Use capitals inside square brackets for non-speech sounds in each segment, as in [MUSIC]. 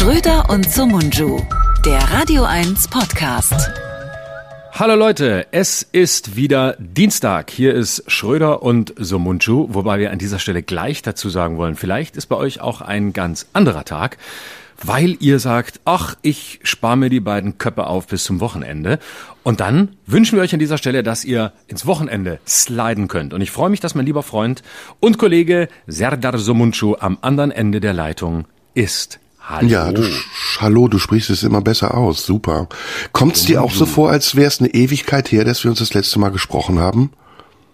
Schröder und Sumunju, der Radio 1 Podcast. Hallo Leute, es ist wieder Dienstag. Hier ist Schröder und Somunchu, wobei wir an dieser Stelle gleich dazu sagen wollen, vielleicht ist bei euch auch ein ganz anderer Tag, weil ihr sagt, ach, ich spare mir die beiden Köpfe auf bis zum Wochenende. Und dann wünschen wir euch an dieser Stelle, dass ihr ins Wochenende sliden könnt. Und ich freue mich, dass mein lieber Freund und Kollege Serdar Somunchu am anderen Ende der Leitung ist. Hallo. Ja, du, hallo, du sprichst es immer besser aus. Super. Kommt es dir auch so vor, als wäre es eine Ewigkeit her, dass wir uns das letzte Mal gesprochen haben?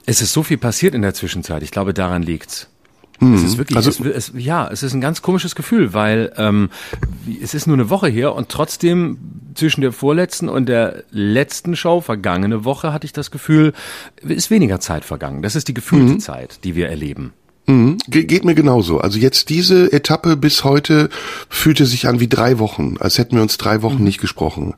Es ist so viel passiert in der Zwischenzeit. Ich glaube, daran liegt's. Mhm. Es ist wirklich, also, es, es, ja, es ist ein ganz komisches Gefühl, weil ähm, es ist nur eine Woche her und trotzdem zwischen der vorletzten und der letzten Show vergangene Woche hatte ich das Gefühl, ist weniger Zeit vergangen. Das ist die gefühlte mhm. Zeit, die wir erleben. Mhm, geht mir genauso. Also jetzt diese Etappe bis heute fühlte sich an wie drei Wochen, als hätten wir uns drei Wochen mhm. nicht gesprochen.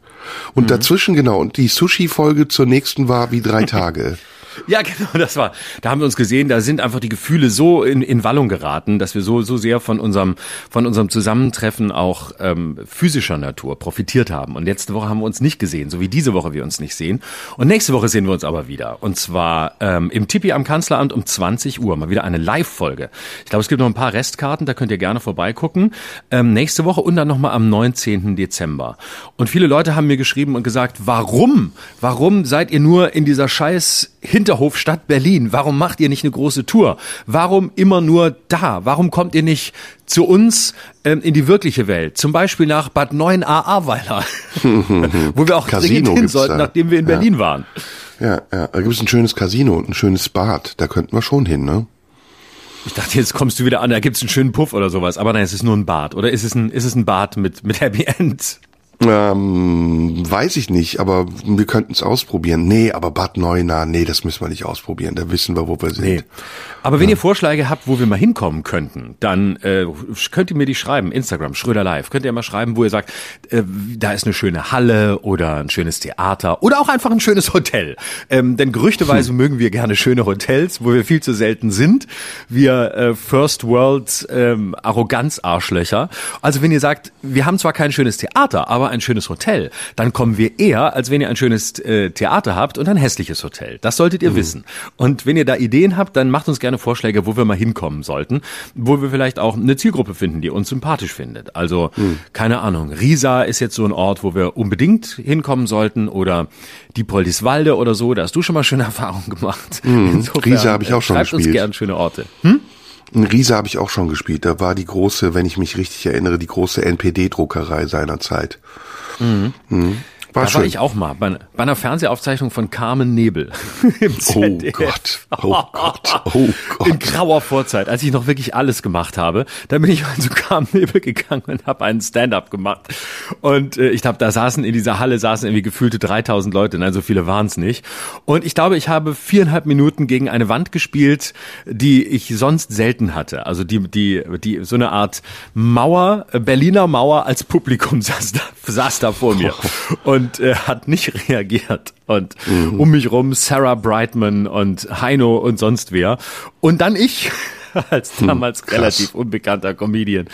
Und mhm. dazwischen genau, und die Sushi-Folge zur nächsten war wie drei [LAUGHS] Tage. [LAUGHS] Ja, genau, das war. Da haben wir uns gesehen, da sind einfach die Gefühle so in, in Wallung geraten, dass wir so, so sehr von unserem, von unserem Zusammentreffen auch ähm, physischer Natur profitiert haben. Und letzte Woche haben wir uns nicht gesehen, so wie diese Woche wir uns nicht sehen. Und nächste Woche sehen wir uns aber wieder. Und zwar ähm, im Tippi am Kanzleramt um 20 Uhr. Mal wieder eine Live-Folge. Ich glaube, es gibt noch ein paar Restkarten, da könnt ihr gerne vorbeigucken. Ähm, nächste Woche und dann nochmal am 19. Dezember. Und viele Leute haben mir geschrieben und gesagt, warum? Warum seid ihr nur in dieser scheiß Hinterhofstadt Berlin. Warum macht ihr nicht eine große Tour? Warum immer nur da? Warum kommt ihr nicht zu uns ähm, in die wirkliche Welt? Zum Beispiel nach Bad 9 a Ahrweiler, [LAUGHS] wo wir auch Casino hin sollten, da. nachdem wir in ja. Berlin waren. Ja, ja, da gibt es ein schönes Casino und ein schönes Bad. Da könnten wir schon hin, ne? Ich dachte, jetzt kommst du wieder an, da gibt's einen schönen Puff oder sowas. Aber nein, es ist nur ein Bad. Oder ist es ein, ist es ein Bad mit, mit Happy End? Ähm, weiß ich nicht, aber wir könnten es ausprobieren. Nee, aber Bad Neuenahr, nee, das müssen wir nicht ausprobieren. Da wissen wir, wo wir sind. Nee. Aber wenn ja. ihr Vorschläge habt, wo wir mal hinkommen könnten, dann äh, könnt ihr mir die schreiben. Instagram, Schröder Live. Könnt ihr mal schreiben, wo ihr sagt, äh, da ist eine schöne Halle oder ein schönes Theater oder auch einfach ein schönes Hotel. Ähm, denn gerüchteweise hm. mögen wir gerne schöne Hotels, wo wir viel zu selten sind. Wir äh, First World ähm, Arroganz-Arschlöcher. Also wenn ihr sagt, wir haben zwar kein schönes Theater, aber ein schönes Hotel, dann kommen wir eher, als wenn ihr ein schönes äh, Theater habt und ein hässliches Hotel. Das solltet ihr mhm. wissen. Und wenn ihr da Ideen habt, dann macht uns gerne Vorschläge, wo wir mal hinkommen sollten, wo wir vielleicht auch eine Zielgruppe finden, die uns sympathisch findet. Also, mhm. keine Ahnung, Riesa ist jetzt so ein Ort, wo wir unbedingt hinkommen sollten oder die Poldiswalde oder so, da hast du schon mal schöne [LAUGHS] Erfahrungen gemacht. Mhm. Riesa habe ich auch schon schreibt gespielt. uns gerne schöne Orte. Hm? In Riese habe ich auch schon gespielt. Da war die große, wenn ich mich richtig erinnere, die große NPD-Druckerei seiner Zeit. Mhm. Mhm. War da schön. war ich auch mal bei, bei einer Fernsehaufzeichnung von Carmen Nebel. [LAUGHS] Im oh Gott, oh Gott, oh Gott. In grauer Vorzeit, als ich noch wirklich alles gemacht habe. Da bin ich mal zu Carmen Nebel gegangen und habe einen Stand-up gemacht. Und äh, ich glaube, da saßen in dieser Halle saßen irgendwie gefühlte 3000 Leute. Nein, so viele waren es nicht. Und ich glaube, ich habe viereinhalb Minuten gegen eine Wand gespielt, die ich sonst selten hatte. Also die, die, die so eine Art Mauer, Berliner Mauer als Publikum [LAUGHS] saß da, saß da vor mir. Und und äh, hat nicht [LAUGHS] reagiert. Und mhm. um mich rum Sarah Brightman und Heino und sonst wer. Und dann ich [LAUGHS] als hm, damals hm, relativ unbekannter Comedian,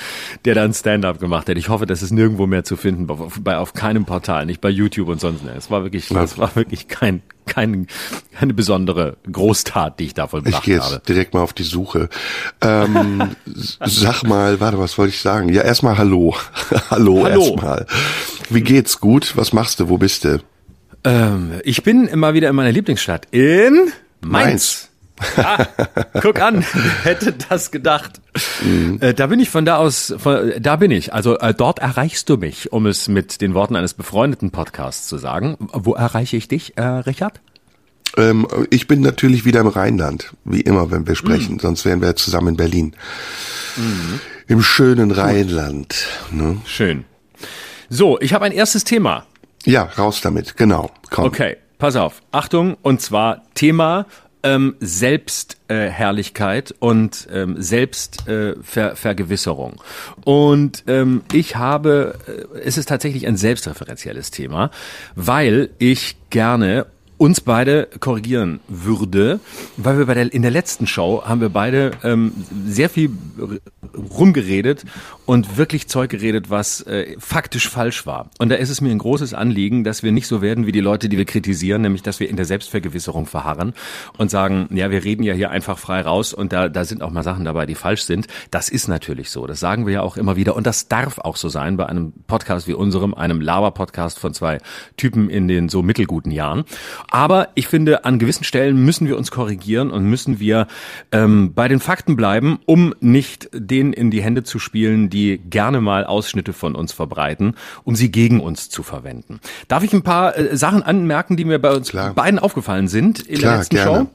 der dann Stand-up gemacht hat. Ich hoffe, das ist nirgendwo mehr zu finden, bei auf keinem Portal, nicht bei YouTube und sonst. Es war wirklich, es war wirklich kein, kein, keine besondere Großtat, die ich da vollbracht habe. Ich gehe jetzt habe. direkt mal auf die Suche. Ähm, [LAUGHS] sag mal, warte, was wollte ich sagen? Ja, erstmal [LAUGHS] Hallo. Hallo, Hallo. erstmal. Wie geht's? Gut? Was machst du? Wo bist du? Ähm, ich bin immer wieder in meiner Lieblingsstadt. In Mainz. Mainz. Ah, guck an, [LAUGHS] hätte das gedacht. Mhm. Äh, da bin ich von da aus, von, da bin ich. Also äh, dort erreichst du mich, um es mit den Worten eines befreundeten Podcasts zu sagen. Wo erreiche ich dich, äh, Richard? Ähm, ich bin natürlich wieder im Rheinland, wie immer, wenn wir sprechen. Mhm. Sonst wären wir zusammen in Berlin. Mhm. Im schönen Rheinland. Ne? Schön. So, ich habe ein erstes Thema. Ja, raus damit, genau. Komm. Okay, pass auf. Achtung, und zwar Thema ähm, Selbstherrlichkeit äh, und ähm, Selbstvergewisserung. Äh, und ähm, ich habe, äh, es ist tatsächlich ein selbstreferenzielles Thema, weil ich gerne uns beide korrigieren würde, weil wir bei der in der letzten Show haben wir beide ähm, sehr viel rumgeredet und wirklich Zeug geredet, was äh, faktisch falsch war. Und da ist es mir ein großes Anliegen, dass wir nicht so werden wie die Leute, die wir kritisieren, nämlich dass wir in der Selbstvergewisserung verharren und sagen, ja, wir reden ja hier einfach frei raus und da da sind auch mal Sachen dabei, die falsch sind. Das ist natürlich so. Das sagen wir ja auch immer wieder und das darf auch so sein bei einem Podcast wie unserem, einem Laber-Podcast von zwei Typen in den so mittelguten Jahren. Aber ich finde, an gewissen Stellen müssen wir uns korrigieren und müssen wir ähm, bei den Fakten bleiben, um nicht denen in die Hände zu spielen, die gerne mal Ausschnitte von uns verbreiten, um sie gegen uns zu verwenden. Darf ich ein paar äh, Sachen anmerken, die mir bei uns Klar. beiden aufgefallen sind in Klar, der letzten gerne. Show?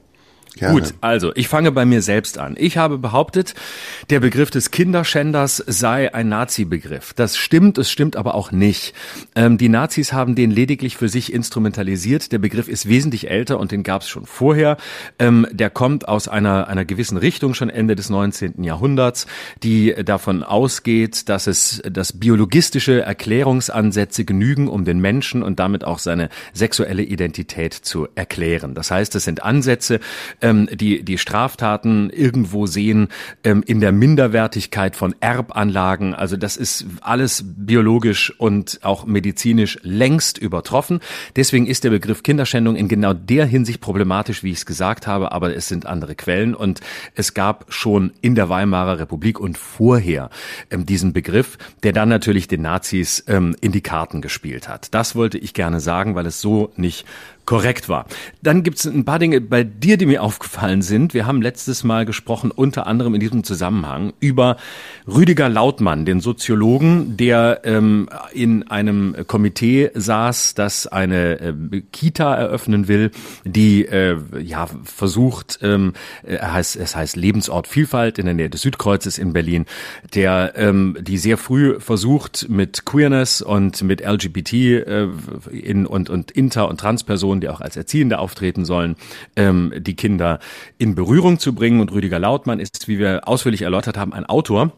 Gerne. Gut, also ich fange bei mir selbst an. Ich habe behauptet, der Begriff des Kinderschänders sei ein Nazi-Begriff. Das stimmt, es stimmt aber auch nicht. Ähm, die Nazis haben den lediglich für sich instrumentalisiert. Der Begriff ist wesentlich älter und den gab es schon vorher. Ähm, der kommt aus einer, einer gewissen Richtung schon Ende des 19. Jahrhunderts, die davon ausgeht, dass es dass biologistische Erklärungsansätze genügen, um den Menschen und damit auch seine sexuelle Identität zu erklären. Das heißt, es sind Ansätze, ähm, die, die Straftaten irgendwo sehen ähm, in der Minderwertigkeit von Erbanlagen. Also das ist alles biologisch und auch medizinisch längst übertroffen. Deswegen ist der Begriff Kinderschändung in genau der Hinsicht problematisch, wie ich es gesagt habe, aber es sind andere Quellen und es gab schon in der Weimarer Republik und vorher ähm, diesen Begriff, der dann natürlich den Nazis ähm, in die Karten gespielt hat. Das wollte ich gerne sagen, weil es so nicht korrekt war. Dann gibt es ein paar Dinge bei dir, die mir aufgefallen sind. Wir haben letztes Mal gesprochen, unter anderem in diesem Zusammenhang, über Rüdiger Lautmann, den Soziologen, der ähm, in einem Komitee saß, das eine äh, Kita eröffnen will, die äh, ja versucht, ähm, er heißt, es heißt Lebensort Vielfalt in der Nähe des Südkreuzes in Berlin, der ähm, die sehr früh versucht mit Queerness und mit LGBT äh, in, und und Inter- und Transpersonen die auch als Erziehende auftreten sollen, ähm, die Kinder in Berührung zu bringen. Und Rüdiger Lautmann ist, wie wir ausführlich erläutert haben, ein Autor,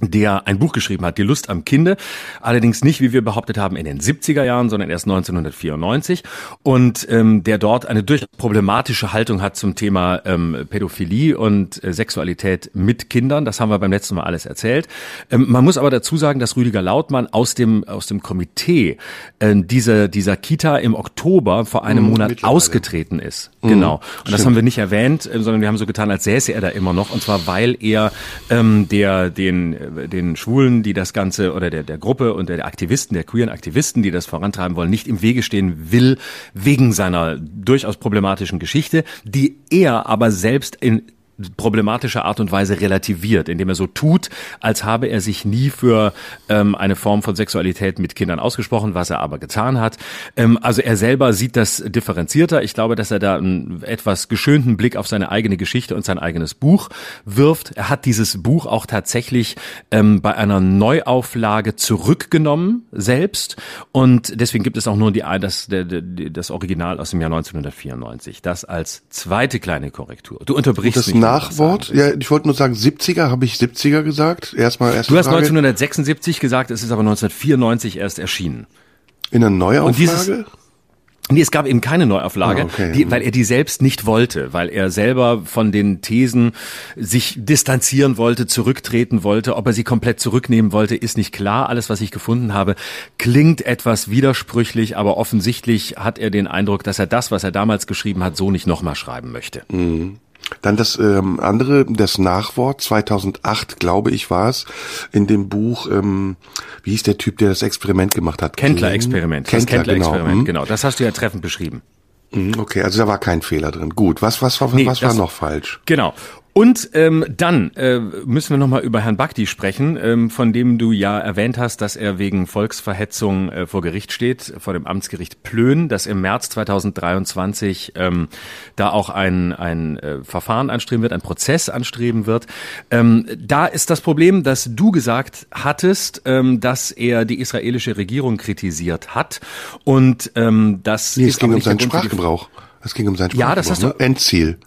der ein Buch geschrieben hat, Die Lust am Kinde. Allerdings nicht, wie wir behauptet haben, in den 70er Jahren, sondern erst 1994. Und ähm, der dort eine durchaus problematische Haltung hat zum Thema ähm, Pädophilie und äh, Sexualität mit Kindern. Das haben wir beim letzten Mal alles erzählt. Ähm, man muss aber dazu sagen, dass Rüdiger Lautmann aus dem, aus dem Komitee äh, dieser, dieser Kita im Oktober vor einem mhm, Monat ausgetreten ist. Mhm, genau. Und stimmt. das haben wir nicht erwähnt, äh, sondern wir haben so getan, als säße er da immer noch. Und zwar, weil er ähm, der den den Schwulen, die das Ganze oder der, der Gruppe und der Aktivisten, der queeren Aktivisten, die das vorantreiben wollen, nicht im Wege stehen will, wegen seiner durchaus problematischen Geschichte, die er aber selbst in problematische Art und Weise relativiert, indem er so tut, als habe er sich nie für ähm, eine Form von Sexualität mit Kindern ausgesprochen, was er aber getan hat. Ähm, also er selber sieht das differenzierter. Ich glaube, dass er da einen etwas geschönten Blick auf seine eigene Geschichte und sein eigenes Buch wirft. Er hat dieses Buch auch tatsächlich ähm, bei einer Neuauflage zurückgenommen selbst und deswegen gibt es auch nur die, das, das Original aus dem Jahr 1994. Das als zweite kleine Korrektur. Du unterbrichst mich. Nachwort? Ja, ich wollte nur sagen, 70er, habe ich 70er gesagt? Erstmal erst Du hast Frage. 1976 gesagt, es ist aber 1994 erst erschienen. In einer Neuauflage? Dieses, Nee, es gab eben keine Neuauflage, ah, okay. die, weil er die selbst nicht wollte, weil er selber von den Thesen sich distanzieren wollte, zurücktreten wollte. Ob er sie komplett zurücknehmen wollte, ist nicht klar. Alles, was ich gefunden habe, klingt etwas widersprüchlich, aber offensichtlich hat er den Eindruck, dass er das, was er damals geschrieben hat, so nicht nochmal schreiben möchte. Mhm. Dann das ähm, andere, das Nachwort, 2008, glaube ich, war es, in dem Buch, ähm, wie hieß der Typ, der das Experiment gemacht hat? Kendler-Experiment. Kendler, Kendler-Experiment, genau. Genau. Das hast du ja treffend beschrieben. Mhm, okay, also da war kein Fehler drin. Gut, was, was, was, nee, was war noch falsch? Genau. Und ähm, dann äh, müssen wir nochmal über Herrn Bakti sprechen, ähm, von dem du ja erwähnt hast, dass er wegen Volksverhetzung äh, vor Gericht steht, vor dem Amtsgericht Plön, dass im März 2023 ähm, da auch ein, ein äh, Verfahren anstreben wird, ein Prozess anstreben wird. Ähm, da ist das Problem, dass du gesagt hattest, ähm, dass er die israelische Regierung kritisiert hat und ähm, das nee, es ging um seinen Sprachgebrauch. Es ging um seinen Sprachgebrauch. Ja, das hast du. Ne? Endziel.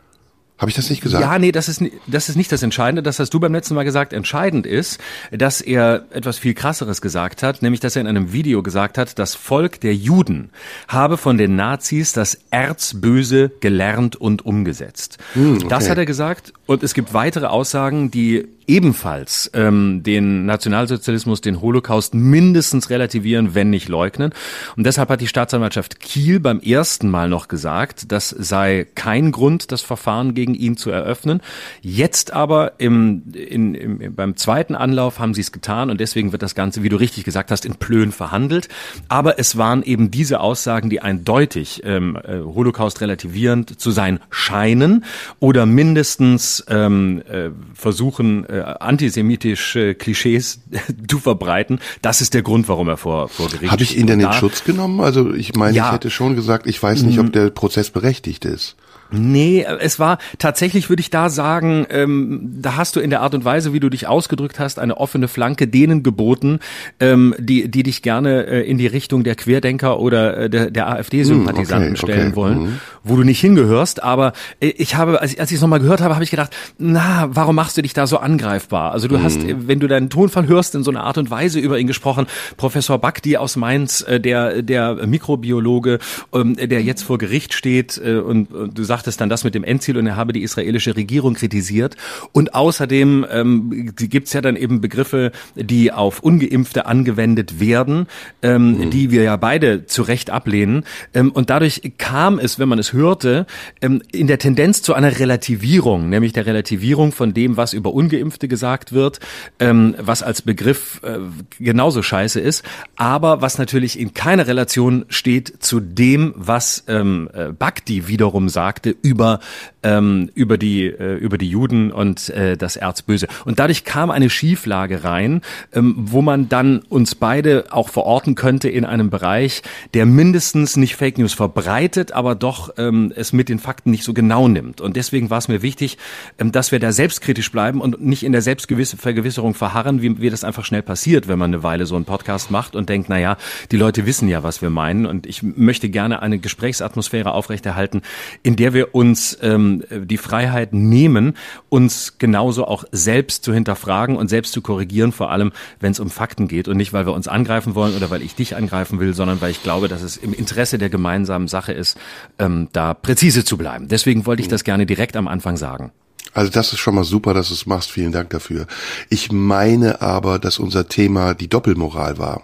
Habe ich das nicht gesagt? Ja, nee, das ist, das ist nicht das Entscheidende. Das hast du beim letzten Mal gesagt. Entscheidend ist, dass er etwas viel krasseres gesagt hat, nämlich, dass er in einem Video gesagt hat, das Volk der Juden habe von den Nazis das Erzböse gelernt und umgesetzt. Hm, okay. Das hat er gesagt. Und es gibt weitere Aussagen, die ebenfalls ähm, den Nationalsozialismus, den Holocaust mindestens relativieren, wenn nicht leugnen. Und deshalb hat die Staatsanwaltschaft Kiel beim ersten Mal noch gesagt, das sei kein Grund, das Verfahren gegen ihn zu eröffnen. Jetzt aber im, in, im, beim zweiten Anlauf haben sie es getan und deswegen wird das Ganze, wie du richtig gesagt hast, in Plön verhandelt. Aber es waren eben diese Aussagen, die eindeutig ähm, äh, Holocaust relativierend zu sein scheinen oder mindestens ähm, äh, versuchen, äh, antisemitische Klischees zu verbreiten. Das ist der Grund, warum er vor, vor Gericht Habe ich ihn denn in Schutz genommen? Also ich meine, ja. ich hätte schon gesagt, ich weiß nicht, ob mhm. der Prozess berechtigt ist. Nee, es war tatsächlich, würde ich da sagen, ähm, da hast du in der Art und Weise, wie du dich ausgedrückt hast, eine offene Flanke denen geboten, ähm, die, die dich gerne äh, in die Richtung der Querdenker oder äh, der, der AfD-Sympathisanten hm, okay, stellen okay, wollen, mhm. wo du nicht hingehörst. Aber äh, ich habe, als, als ich es nochmal gehört habe, habe ich gedacht, na, warum machst du dich da so angreifbar? Also du mhm. hast, wenn du deinen Tonfall hörst, in so einer Art und Weise über ihn gesprochen, Professor Bakti aus Mainz, äh, der, der Mikrobiologe, ähm, der jetzt vor Gericht steht äh, und, und du sagst, sagtest dann das mit dem Endziel und er habe die israelische Regierung kritisiert. Und außerdem ähm, gibt es ja dann eben Begriffe, die auf Ungeimpfte angewendet werden, ähm, mhm. die wir ja beide zu Recht ablehnen. Ähm, und dadurch kam es, wenn man es hörte, ähm, in der Tendenz zu einer Relativierung, nämlich der Relativierung von dem, was über Ungeimpfte gesagt wird, ähm, was als Begriff äh, genauso scheiße ist, aber was natürlich in keiner Relation steht zu dem, was ähm, äh, Bhakti wiederum sagte über ähm, über die äh, über die Juden und äh, das Erzböse. Und dadurch kam eine Schieflage rein, ähm, wo man dann uns beide auch verorten könnte in einem Bereich, der mindestens nicht Fake News verbreitet, aber doch ähm, es mit den Fakten nicht so genau nimmt. Und deswegen war es mir wichtig, ähm, dass wir da selbstkritisch bleiben und nicht in der Selbstvergewisserung verharren, wie, wie das einfach schnell passiert, wenn man eine Weile so einen Podcast macht und denkt, na ja, die Leute wissen ja, was wir meinen. Und ich möchte gerne eine Gesprächsatmosphäre aufrechterhalten, in der wir uns ähm, die Freiheit nehmen, uns genauso auch selbst zu hinterfragen und selbst zu korrigieren, vor allem wenn es um Fakten geht und nicht, weil wir uns angreifen wollen oder weil ich dich angreifen will, sondern weil ich glaube, dass es im Interesse der gemeinsamen Sache ist, ähm, da präzise zu bleiben. Deswegen wollte ich das gerne direkt am Anfang sagen. Also das ist schon mal super, dass du es machst. Vielen Dank dafür. Ich meine aber, dass unser Thema die Doppelmoral war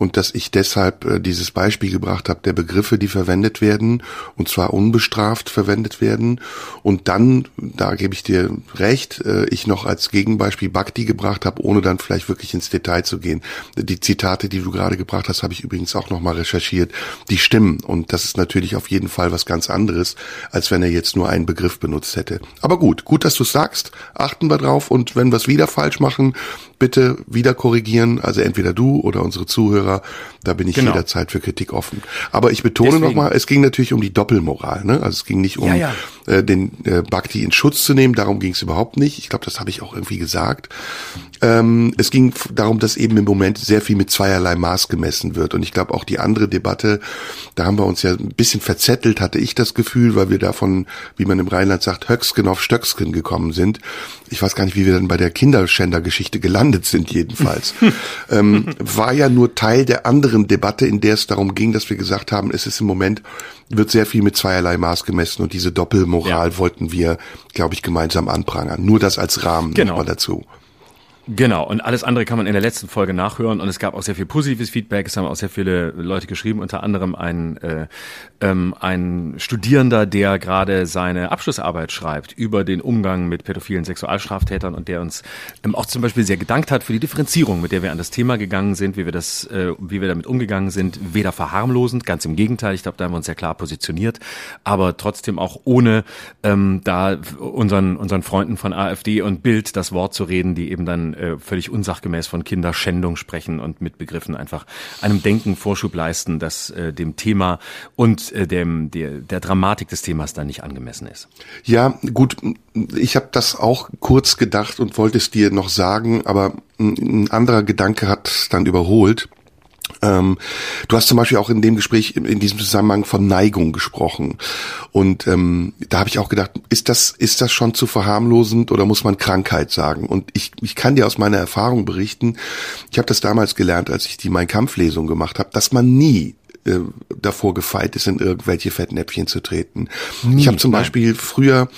und dass ich deshalb äh, dieses Beispiel gebracht habe der Begriffe, die verwendet werden und zwar unbestraft verwendet werden und dann, da gebe ich dir recht, äh, ich noch als Gegenbeispiel Bhakti gebracht habe, ohne dann vielleicht wirklich ins Detail zu gehen. Die Zitate, die du gerade gebracht hast, habe ich übrigens auch nochmal recherchiert. Die stimmen und das ist natürlich auf jeden Fall was ganz anderes, als wenn er jetzt nur einen Begriff benutzt hätte. Aber gut, gut, dass du sagst. Achten wir drauf und wenn wir es wieder falsch machen, bitte wieder korrigieren. Also entweder du oder unsere Zuhörer. Da bin ich genau. jederzeit für Kritik offen. Aber ich betone nochmal, es ging natürlich um die Doppelmoral. Ne? Also es ging nicht um ja, ja. Äh, den äh, Bhakti in Schutz zu nehmen. Darum ging es überhaupt nicht. Ich glaube, das habe ich auch irgendwie gesagt. Ähm, es ging darum, dass eben im Moment sehr viel mit zweierlei Maß gemessen wird. Und ich glaube auch die andere Debatte, da haben wir uns ja ein bisschen verzettelt, hatte ich das Gefühl, weil wir davon, wie man im Rheinland sagt, Höcksken auf Stöcksken gekommen sind. Ich weiß gar nicht, wie wir dann bei der Kinderschändergeschichte gelandet sind jedenfalls. [LAUGHS] ähm, war ja nur Teil der anderen Debatte, in der es darum ging, dass wir gesagt haben, es ist im Moment, wird sehr viel mit zweierlei Maß gemessen und diese Doppelmoral ja. wollten wir, glaube ich, gemeinsam anprangern. Nur das als Rahmen genau. nochmal dazu. Genau, und alles andere kann man in der letzten Folge nachhören und es gab auch sehr viel positives Feedback, es haben auch sehr viele Leute geschrieben, unter anderem ein, äh, ähm, ein Studierender, der gerade seine Abschlussarbeit schreibt über den Umgang mit pädophilen Sexualstraftätern und der uns ähm, auch zum Beispiel sehr gedankt hat für die Differenzierung, mit der wir an das Thema gegangen sind, wie wir das, äh, wie wir damit umgegangen sind, weder verharmlosend, ganz im Gegenteil, ich glaube, da haben wir uns sehr klar positioniert, aber trotzdem auch ohne ähm, da unseren, unseren Freunden von AfD und Bild das Wort zu reden, die eben dann äh, völlig unsachgemäß von Kinderschändung sprechen und mit Begriffen einfach einem Denken Vorschub leisten, das äh, dem Thema und äh, dem der, der Dramatik des Themas dann nicht angemessen ist. Ja, gut, ich habe das auch kurz gedacht und wollte es dir noch sagen, aber ein anderer Gedanke hat dann überholt. Ähm, du hast zum Beispiel auch in dem Gespräch in, diesem Zusammenhang von Neigung gesprochen. Und ähm, da habe ich auch gedacht, ist das, ist das schon zu verharmlosend oder muss man Krankheit sagen? Und ich, ich kann dir aus meiner Erfahrung berichten, ich habe das damals gelernt, als ich die Mein Kampf-Lesung gemacht habe, dass man nie äh, davor gefeit ist, in irgendwelche Fettnäpfchen zu treten. Nie, ich habe zum Beispiel früher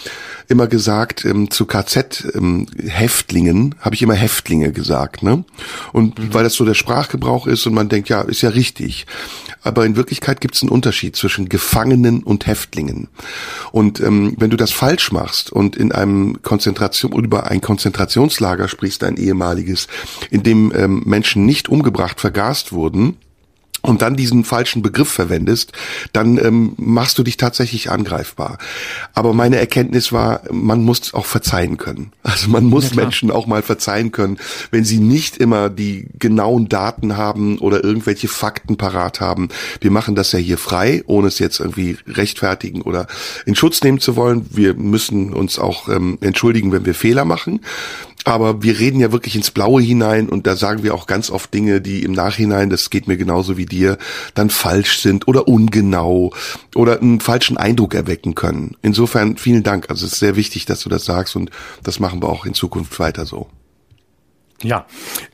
immer gesagt, ähm, zu KZ-Häftlingen ähm, habe ich immer Häftlinge gesagt, ne? Und mhm. weil das so der Sprachgebrauch ist und man denkt, ja, ist ja richtig. Aber in Wirklichkeit gibt es einen Unterschied zwischen Gefangenen und Häftlingen. Und ähm, wenn du das falsch machst und in einem Konzentration über ein Konzentrationslager sprichst, ein ehemaliges, in dem ähm, Menschen nicht umgebracht, vergast wurden, und dann diesen falschen Begriff verwendest, dann ähm, machst du dich tatsächlich angreifbar. Aber meine Erkenntnis war, man muss auch verzeihen können. Also man muss ja, Menschen auch mal verzeihen können, wenn sie nicht immer die genauen Daten haben oder irgendwelche Fakten parat haben. Wir machen das ja hier frei, ohne es jetzt irgendwie rechtfertigen oder in Schutz nehmen zu wollen. Wir müssen uns auch ähm, entschuldigen, wenn wir Fehler machen. Aber wir reden ja wirklich ins Blaue hinein und da sagen wir auch ganz oft Dinge, die im Nachhinein, das geht mir genauso wie dir, dann falsch sind oder ungenau oder einen falschen Eindruck erwecken können. Insofern vielen Dank. Also es ist sehr wichtig, dass du das sagst und das machen wir auch in Zukunft weiter so. Ja,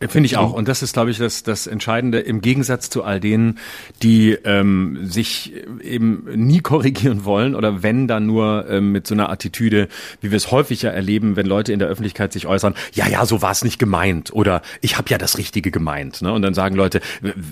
finde ich auch. Und das ist, glaube ich, das, das Entscheidende im Gegensatz zu all denen, die ähm, sich eben nie korrigieren wollen oder wenn dann nur ähm, mit so einer Attitüde, wie wir es häufig ja erleben, wenn Leute in der Öffentlichkeit sich äußern, ja, ja, so war es nicht gemeint oder ich habe ja das Richtige gemeint. Ne? Und dann sagen Leute,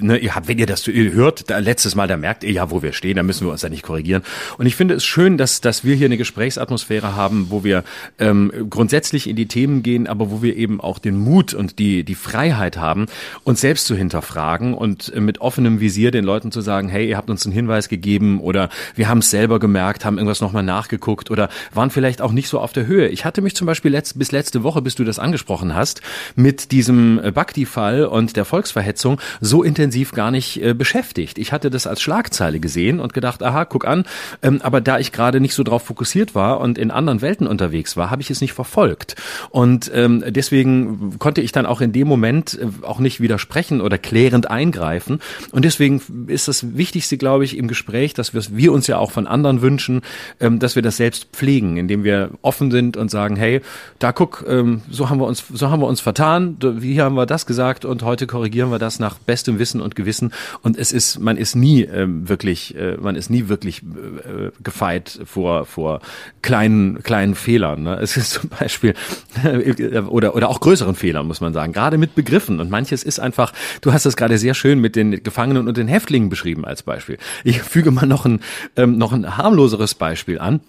ne, ihr habt, wenn ihr das hört, da, letztes Mal, da merkt ihr ja, wo wir stehen, da müssen wir uns ja nicht korrigieren. Und ich finde es schön, dass, dass wir hier eine Gesprächsatmosphäre haben, wo wir ähm, grundsätzlich in die Themen gehen, aber wo wir eben auch den Mut und und die, die Freiheit haben, uns selbst zu hinterfragen und mit offenem Visier den Leuten zu sagen, hey, ihr habt uns einen Hinweis gegeben oder wir haben es selber gemerkt, haben irgendwas nochmal nachgeguckt oder waren vielleicht auch nicht so auf der Höhe. Ich hatte mich zum Beispiel letzt, bis letzte Woche, bis du das angesprochen hast, mit diesem Bakti-Fall und der Volksverhetzung so intensiv gar nicht äh, beschäftigt. Ich hatte das als Schlagzeile gesehen und gedacht, aha, guck an, ähm, aber da ich gerade nicht so drauf fokussiert war und in anderen Welten unterwegs war, habe ich es nicht verfolgt. Und ähm, deswegen konnte ich dann auch in dem Moment äh, auch nicht widersprechen oder klärend eingreifen. Und deswegen ist das Wichtigste, glaube ich, im Gespräch, dass wir, wir uns ja auch von anderen wünschen, ähm, dass wir das selbst pflegen, indem wir offen sind und sagen, hey, da guck, ähm, so haben wir uns, so haben wir uns vertan, hier haben wir das gesagt und heute korrigieren wir das nach bestem Wissen und Gewissen. Und es ist, man ist nie ähm, wirklich, äh, man ist nie wirklich äh, gefeit vor, vor kleinen, kleinen Fehlern. Ne? Es ist zum Beispiel, [LAUGHS] oder, oder auch größeren Fehlern, muss man sagen, gerade mit Begriffen. Und manches ist einfach, du hast das gerade sehr schön mit den Gefangenen und den Häftlingen beschrieben als Beispiel. Ich füge mal noch ein, ähm, noch ein harmloseres Beispiel an.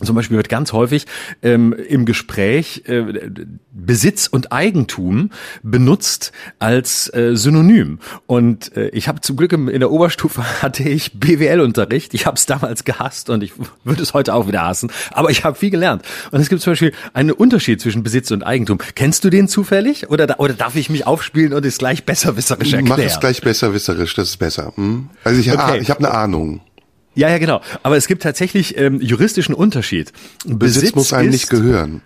Zum Beispiel wird ganz häufig ähm, im Gespräch äh, Besitz und Eigentum benutzt als äh, Synonym. Und äh, ich habe zum Glück in der Oberstufe [LAUGHS] hatte ich BWL-Unterricht. Ich habe es damals gehasst und ich würde es heute auch wieder hassen. Aber ich habe viel gelernt. Und es gibt zum Beispiel einen Unterschied zwischen Besitz und Eigentum. Kennst du den zufällig? Oder, oder darf ich mich aufspielen und es gleich besserwisserisch erklären? Mach es gleich besserwisserisch, das ist besser. Hm? Also ich, okay. ich habe eine Ahnung. Ja, ja, genau. Aber es gibt tatsächlich ähm, juristischen Unterschied. Besitz, Besitz muss einem nicht gehören.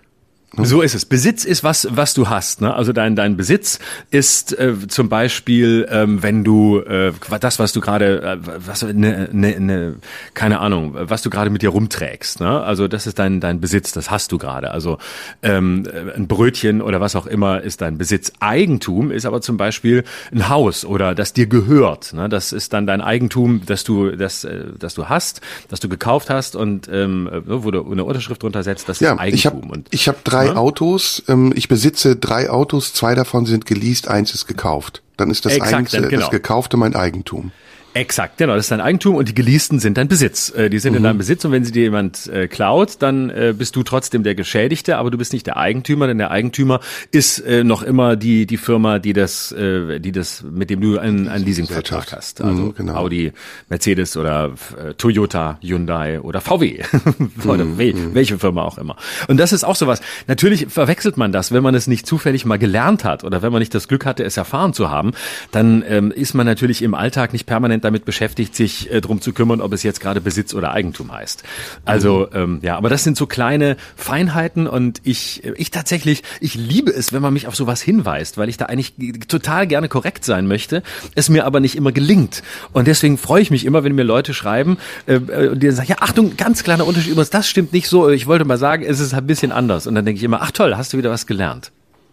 So ist es. Besitz ist was, was du hast. Ne? Also dein dein Besitz ist äh, zum Beispiel, ähm, wenn du äh, das, was du gerade, äh, was ne, ne, ne, keine Ahnung, was du gerade mit dir rumträgst. Ne? Also das ist dein dein Besitz, das hast du gerade. Also ähm, ein Brötchen oder was auch immer ist dein Besitz. Eigentum ist aber zum Beispiel ein Haus oder das dir gehört. Ne? Das ist dann dein Eigentum, das du das äh, das du hast, das du gekauft hast und ähm, wo du eine Unterschrift drunter setzt. Das ja, ist Eigentum. Ich hab, und ich habe drei ja? Autos. Ähm, ich besitze drei Autos, zwei davon sind geleast, eins ist gekauft. Dann ist das, Exakt, Eigens, genau. das Gekaufte mein Eigentum. Exakt, genau, das ist dein Eigentum und die geleasten sind dein Besitz. Äh, die sind mhm. in deinem Besitz und wenn sie dir jemand äh, klaut, dann äh, bist du trotzdem der Geschädigte, aber du bist nicht der Eigentümer, denn der Eigentümer ist äh, noch immer die die Firma, die das äh, die das mit dem du einen, einen Leasingvertrag hast. Also mhm, genau. Audi, Mercedes oder äh, Toyota, Hyundai oder VW [LAUGHS] oder mhm, mhm, welche Firma auch immer. Und das ist auch sowas. Natürlich verwechselt man das, wenn man es nicht zufällig mal gelernt hat oder wenn man nicht das Glück hatte, es erfahren zu haben, dann ähm, ist man natürlich im Alltag nicht permanent damit beschäftigt, sich äh, drum zu kümmern, ob es jetzt gerade Besitz oder Eigentum heißt. Also mhm. ähm, ja, aber das sind so kleine Feinheiten und ich, ich tatsächlich, ich liebe es, wenn man mich auf sowas hinweist, weil ich da eigentlich total gerne korrekt sein möchte, es mir aber nicht immer gelingt. Und deswegen freue ich mich immer, wenn mir Leute schreiben äh, äh und die sagen, ja, Achtung, ganz kleiner Unterschied, übrigens, das stimmt nicht so, ich wollte mal sagen, es ist ein bisschen anders. Und dann denke ich immer, ach toll, hast du wieder was gelernt.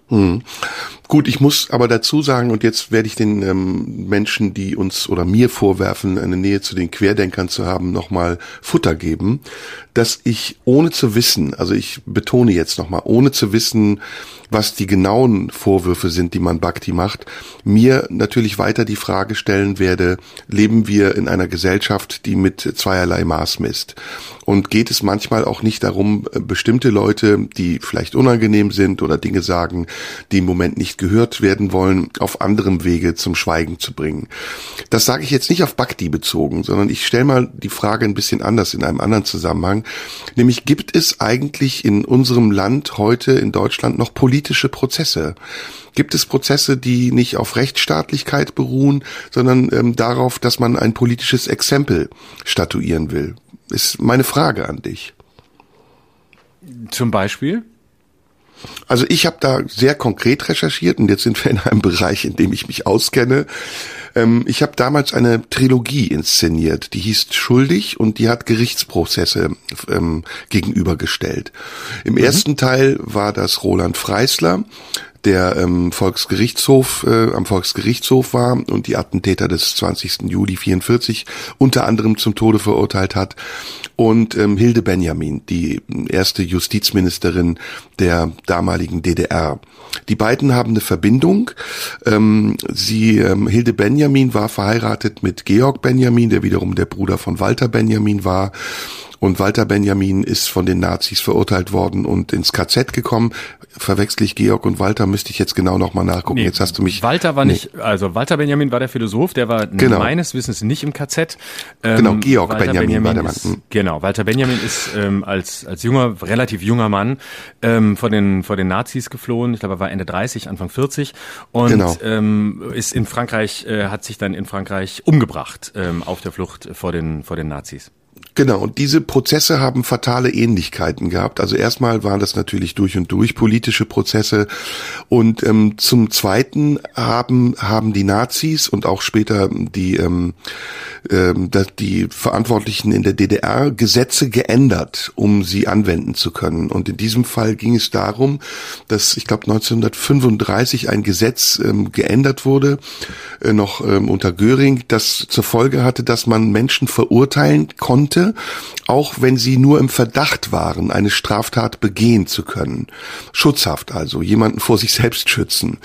Hm. Gut, ich muss aber dazu sagen, und jetzt werde ich den ähm, Menschen, die uns oder mir vorwerfen, eine Nähe zu den Querdenkern zu haben, nochmal Futter geben, dass ich ohne zu wissen, also ich betone jetzt nochmal, ohne zu wissen, was die genauen Vorwürfe sind, die man Bhakti macht, mir natürlich weiter die Frage stellen werde, leben wir in einer Gesellschaft, die mit zweierlei Maß misst? Und geht es manchmal auch nicht darum, bestimmte Leute, die vielleicht unangenehm sind oder Dinge sagen, die im Moment nicht gehört werden wollen, auf anderem Wege zum Schweigen zu bringen? Das sage ich jetzt nicht auf Bhakti bezogen, sondern ich stelle mal die Frage ein bisschen anders in einem anderen Zusammenhang. Nämlich gibt es eigentlich in unserem Land heute in Deutschland noch politische Prozesse? Gibt es Prozesse, die nicht auf Rechtsstaatlichkeit beruhen, sondern ähm, darauf, dass man ein politisches Exempel statuieren will? Ist meine Frage an dich. Zum Beispiel? Also ich habe da sehr konkret recherchiert und jetzt sind wir in einem Bereich, in dem ich mich auskenne. Ähm, ich habe damals eine Trilogie inszeniert, die hieß Schuldig und die hat Gerichtsprozesse ähm, gegenübergestellt. Im mhm. ersten Teil war das Roland Freisler, der ähm, Volksgerichtshof äh, am Volksgerichtshof war und die Attentäter des 20. Juli 44 unter anderem zum Tode verurteilt hat und ähm, Hilde Benjamin, die erste Justizministerin der damaligen DDR. Die beiden haben eine Verbindung. Ähm, sie, ähm, Hilde Benjamin war verheiratet mit Georg Benjamin, der wiederum der Bruder von Walter Benjamin war. Und Walter Benjamin ist von den Nazis verurteilt worden und ins KZ gekommen. Verwechsel ich Georg und Walter, müsste ich jetzt genau nochmal nachgucken. Nee, jetzt hast du mich. Walter war nee. nicht, also Walter Benjamin war der Philosoph, der war genau. meines Wissens nicht im KZ. Ähm, genau, Georg Walter Benjamin, Benjamin war der Mann. Ist, genau, Walter Benjamin ist ähm, als, als junger, relativ junger Mann ähm, vor, den, vor den Nazis geflohen. Ich glaube, er war Ende 30, Anfang 40 und genau. ähm, ist in Frankreich, äh, hat sich dann in Frankreich umgebracht ähm, auf der Flucht vor den, vor den Nazis. Genau, und diese Prozesse haben fatale Ähnlichkeiten gehabt. Also erstmal waren das natürlich durch und durch politische Prozesse und ähm, zum Zweiten haben, haben die Nazis und auch später die, ähm, ähm, die Verantwortlichen in der DDR Gesetze geändert, um sie anwenden zu können. Und in diesem Fall ging es darum, dass ich glaube 1935 ein Gesetz ähm, geändert wurde, äh, noch ähm, unter Göring, das zur Folge hatte, dass man Menschen verurteilen konnte, auch wenn sie nur im Verdacht waren, eine Straftat begehen zu können. Schutzhaft also, jemanden vor sich selbst schützen.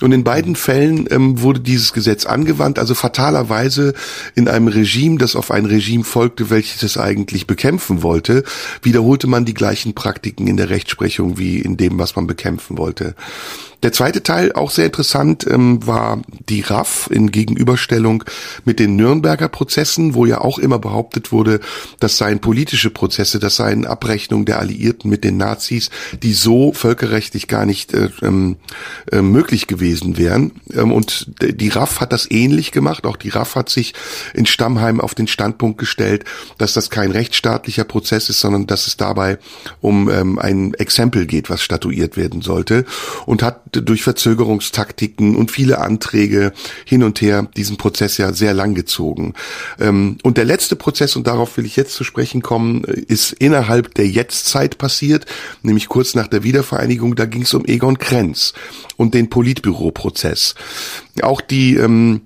Und in beiden Fällen ähm, wurde dieses Gesetz angewandt, also fatalerweise in einem Regime, das auf ein Regime folgte, welches es eigentlich bekämpfen wollte, wiederholte man die gleichen Praktiken in der Rechtsprechung wie in dem, was man bekämpfen wollte. Der zweite Teil, auch sehr interessant, ähm, war die RAF in Gegenüberstellung mit den Nürnberger Prozessen, wo ja auch immer behauptet wurde, das seien politische Prozesse, das seien Abrechnungen der Alliierten mit den Nazis, die so völkerrechtlich gar nicht äh, ähm, äh, möglich gewesen wären. Ähm, und die RAF hat das ähnlich gemacht. Auch die RAF hat sich in Stammheim auf den Standpunkt gestellt, dass das kein rechtsstaatlicher Prozess ist, sondern dass es dabei um ähm, ein Exempel geht, was statuiert werden sollte und hat durch Verzögerungstaktiken und viele Anträge hin und her diesen Prozess ja sehr lang gezogen. Ähm, und der letzte Prozess, und darauf will ich jetzt zu sprechen kommen, ist innerhalb der Jetztzeit passiert, nämlich kurz nach der Wiedervereinigung, da ging es um Egon Krenz und den Politbüroprozess. Auch die ähm,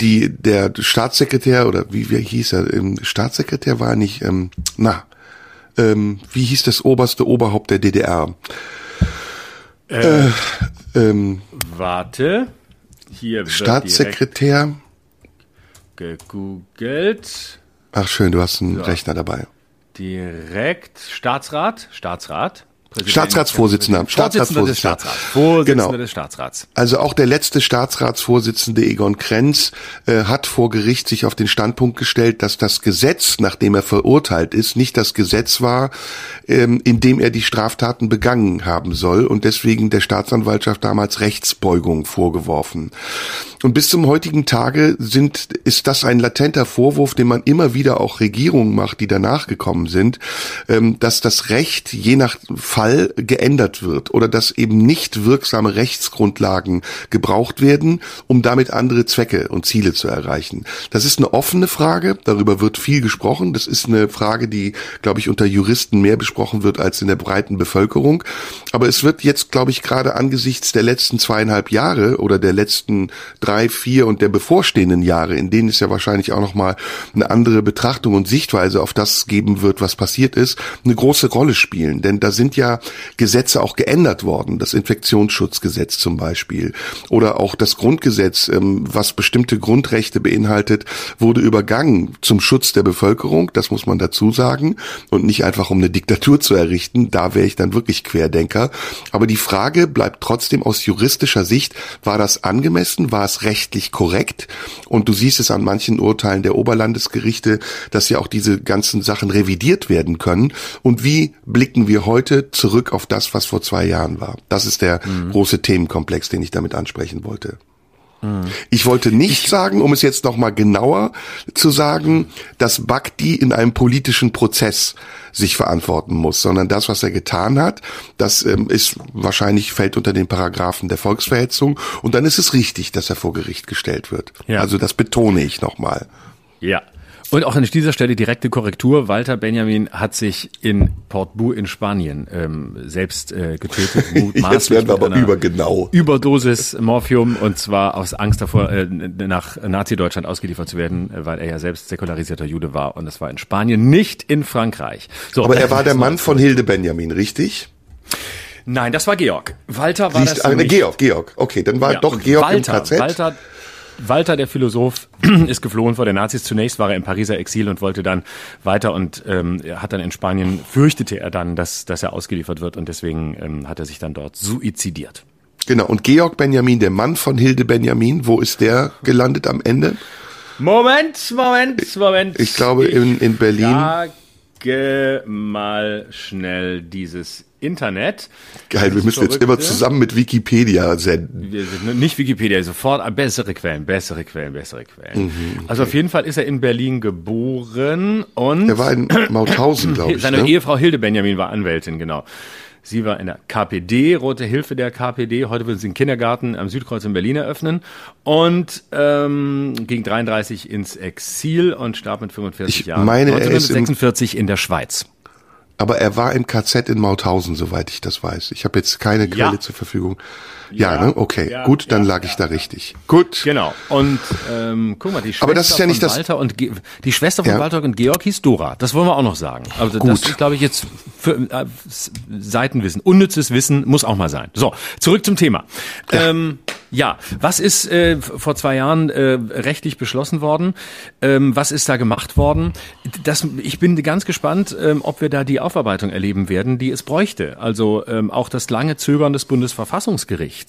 die der Staatssekretär oder wie, wie hieß er? Ähm, Staatssekretär war nicht, ähm, na, ähm, wie hieß das oberste Oberhaupt der DDR? Äh, äh, ähm, warte. Hier wird Staatssekretär. Gegoogelt. Ach schön, du hast einen so. Rechner dabei. Direkt Staatsrat, Staatsrat. Präsident, Staatsratsvorsitzender. Vorsitzender des Staatsrats. Vorsitzender genau. des Staatsrats. Also auch der letzte Staatsratsvorsitzende Egon Krenz äh, hat vor Gericht sich auf den Standpunkt gestellt, dass das Gesetz, nachdem er verurteilt ist, nicht das Gesetz war, ähm, in dem er die Straftaten begangen haben soll und deswegen der Staatsanwaltschaft damals Rechtsbeugung vorgeworfen. Und bis zum heutigen Tage sind, ist das ein latenter Vorwurf, den man immer wieder auch Regierungen macht, die danach gekommen sind, ähm, dass das Recht je nach Fall geändert wird oder dass eben nicht wirksame Rechtsgrundlagen gebraucht werden, um damit andere Zwecke und Ziele zu erreichen. Das ist eine offene Frage, darüber wird viel gesprochen. Das ist eine Frage, die, glaube ich, unter Juristen mehr besprochen wird als in der breiten Bevölkerung. Aber es wird jetzt, glaube ich, gerade angesichts der letzten zweieinhalb Jahre oder der letzten drei, vier und der bevorstehenden Jahre, in denen es ja wahrscheinlich auch nochmal eine andere Betrachtung und Sichtweise auf das geben wird, was passiert ist, eine große Rolle spielen. Denn da sind ja Gesetze auch geändert worden. Das Infektionsschutzgesetz zum Beispiel. Oder auch das Grundgesetz, ähm, was bestimmte Grundrechte beinhaltet, wurde übergangen zum Schutz der Bevölkerung. Das muss man dazu sagen. Und nicht einfach um eine Diktatur zu errichten. Da wäre ich dann wirklich Querdenker. Aber die Frage bleibt trotzdem aus juristischer Sicht, war das angemessen? War es rechtlich korrekt. Und du siehst es an manchen Urteilen der Oberlandesgerichte, dass ja auch diese ganzen Sachen revidiert werden können. Und wie blicken wir heute zurück auf das, was vor zwei Jahren war? Das ist der mhm. große Themenkomplex, den ich damit ansprechen wollte. Ich wollte nicht sagen, um es jetzt nochmal genauer zu sagen, dass Bhakti in einem politischen Prozess sich verantworten muss, sondern das, was er getan hat, das ähm, ist wahrscheinlich fällt unter den Paragraphen der Volksverhetzung und dann ist es richtig, dass er vor Gericht gestellt wird. Ja. Also das betone ich nochmal. Ja. Und auch an dieser Stelle direkte Korrektur. Walter Benjamin hat sich in Portbou in Spanien ähm, selbst äh, getötet. [LAUGHS] Jetzt werden wir aber übergenau. Überdosis Morphium und zwar aus Angst davor, äh, nach Nazi-Deutschland ausgeliefert zu werden, weil er ja selbst säkularisierter Jude war. Und das war in Spanien, nicht in Frankreich. So, aber er [LAUGHS] war der Mann von Hilde Benjamin, richtig? Nein, das war Georg. Walter war Siehst, das. Äh, Georg, Georg. Okay, dann war ja, doch Georg Walter, im KZ. Walter, Walter, der Philosoph, [CLEARS THROAT] ist geflohen vor den Nazis. Zunächst war er im Pariser Exil und wollte dann weiter und ähm, hat dann in Spanien, fürchtete er dann, dass, dass er ausgeliefert wird und deswegen ähm, hat er sich dann dort suizidiert. Genau, und Georg Benjamin, der Mann von Hilde Benjamin, wo ist der gelandet am Ende? Moment, Moment, Moment. Ich glaube in, in Berlin. Sage mal schnell dieses Internet. Geil, wir müssen jetzt immer zusammen mit Wikipedia senden. Wir sind nicht Wikipedia, sofort bessere Quellen, bessere Quellen, bessere Quellen. Mhm, okay. Also auf jeden Fall ist er in Berlin geboren und er war in Mauthausen, [COUGHS] glaube ich. Seine ne? Ehefrau Hilde Benjamin war Anwältin, genau. Sie war in der KPD, Rote Hilfe der KPD. Heute will sie den Kindergarten am Südkreuz in Berlin eröffnen und ähm, ging 33 ins Exil und starb mit 45 ich Jahren. Meine, 1946 in der Schweiz. Aber er war im KZ in Mauthausen, soweit ich das weiß. Ich habe jetzt keine Quelle ja. zur Verfügung. Ja, ja ne? Okay, ja, gut, dann lag ich da richtig. Gut. Genau. Und ähm, guck mal, die Schwester Aber das ist ja nicht von Walter und Ge die Schwester von Walter und Georg hieß Dora. Das wollen wir auch noch sagen. Also gut. das ist, glaube ich, jetzt für äh, Seitenwissen, unnützes Wissen muss auch mal sein. So, zurück zum Thema. Ähm, ja, was ist äh, vor zwei Jahren äh, rechtlich beschlossen worden? Ähm, was ist da gemacht worden? Das, ich bin ganz gespannt, ähm, ob wir da die Aufarbeitung erleben werden, die es bräuchte. Also ähm, auch das lange Zögern des Bundesverfassungsgerichts,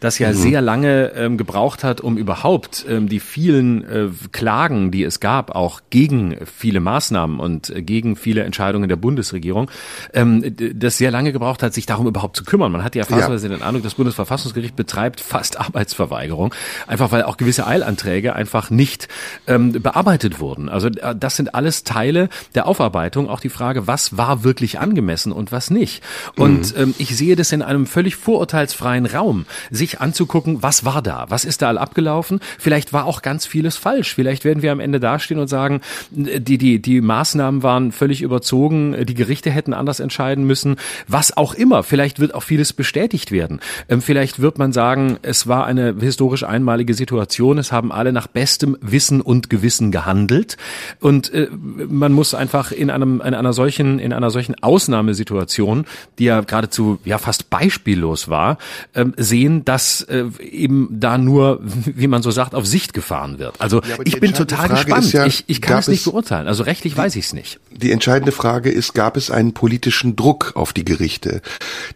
das ja mhm. sehr lange ähm, gebraucht hat, um überhaupt ähm, die vielen äh, Klagen, die es gab, auch gegen viele Maßnahmen und äh, gegen viele Entscheidungen der Bundesregierung, ähm, das sehr lange gebraucht hat, sich darum überhaupt zu kümmern. Man hat ja fast ja. den Eindruck, das Bundesverfassungsgericht betreibt fast [LAUGHS] Arbeitsverweigerung, einfach weil auch gewisse Eilanträge einfach nicht ähm, bearbeitet wurden. Also äh, das sind alles Teile der Aufarbeitung, auch die Frage, was war wirklich angemessen und was nicht. Und mhm. ähm, ich sehe das in einem völlig vorurteilsfreien Raum, sich anzugucken, was war da, was ist da all abgelaufen. Vielleicht war auch ganz vieles falsch. Vielleicht werden wir am Ende dastehen und sagen, die, die, die Maßnahmen waren völlig überzogen, die Gerichte hätten anders entscheiden müssen, was auch immer. Vielleicht wird auch vieles bestätigt werden. Ähm, vielleicht wird man sagen, es war eine historisch einmalige Situation. Es haben alle nach bestem Wissen und Gewissen gehandelt. Und äh, man muss einfach in einem in einer solchen in einer solchen Ausnahmesituation, die ja geradezu ja fast beispiellos war, äh, sehen, dass äh, eben da nur, wie man so sagt, auf Sicht gefahren wird. Also ja, ich bin total Frage gespannt. Ja, ich, ich kann es nicht beurteilen. Also rechtlich weiß ich es nicht. Die entscheidende Frage ist, gab es einen politischen Druck auf die Gerichte?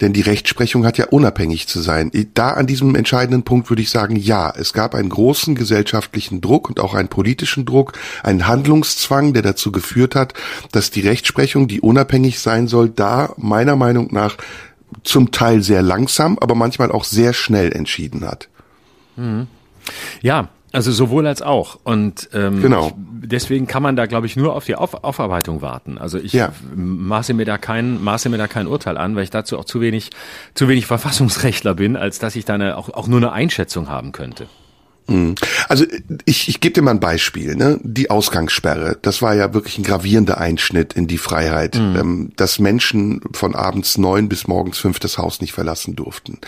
Denn die Rechtsprechung hat ja unabhängig zu sein. Da an diesem entscheidenden Punkt würde ich sagen, ja, es gab einen großen gesellschaftlichen Druck und auch einen politischen Druck, einen Handlungszwang, der dazu geführt hat, dass die Rechtsprechung, die unabhängig sein soll, da meiner Meinung nach zum Teil sehr langsam, aber manchmal auch sehr schnell entschieden hat. Mhm. Ja, also sowohl als auch. Und ähm, genau. deswegen kann man da, glaube ich, nur auf die auf Aufarbeitung warten. Also ich ja. maße mir da kein maße mir da kein Urteil an, weil ich dazu auch zu wenig zu wenig Verfassungsrechtler bin, als dass ich da eine, auch, auch nur eine Einschätzung haben könnte. Mhm. Also ich, ich gebe dir mal ein Beispiel. Ne? Die Ausgangssperre, das war ja wirklich ein gravierender Einschnitt in die Freiheit, mhm. ähm, dass Menschen von abends neun bis morgens fünf das Haus nicht verlassen durften.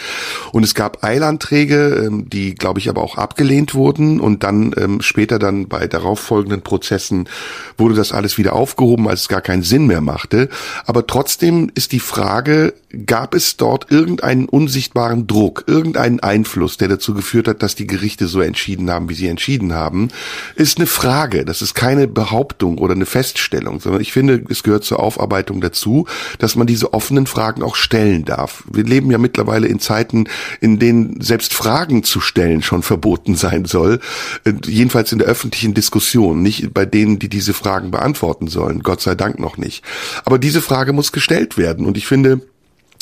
Und es gab Eilanträge, ähm, die, glaube ich, aber auch abgelehnt wurden. Und dann ähm, später dann bei darauffolgenden Prozessen wurde das alles wieder aufgehoben, als es gar keinen Sinn mehr machte. Aber trotzdem ist die Frage, gab es dort irgendeinen unsichtbaren Druck, irgendeinen Einfluss, der dazu geführt hat, dass die Gerichte so entschieden haben, wie sie entschieden haben, ist eine Frage. Das ist keine Behauptung oder eine Feststellung, sondern ich finde, es gehört zur Aufarbeitung dazu, dass man diese offenen Fragen auch stellen darf. Wir leben ja mittlerweile in Zeiten, in denen selbst Fragen zu stellen schon verboten sein soll, äh, jedenfalls in der öffentlichen Diskussion, nicht bei denen, die diese Fragen beantworten sollen. Gott sei Dank noch nicht. Aber diese Frage muss gestellt werden und ich finde,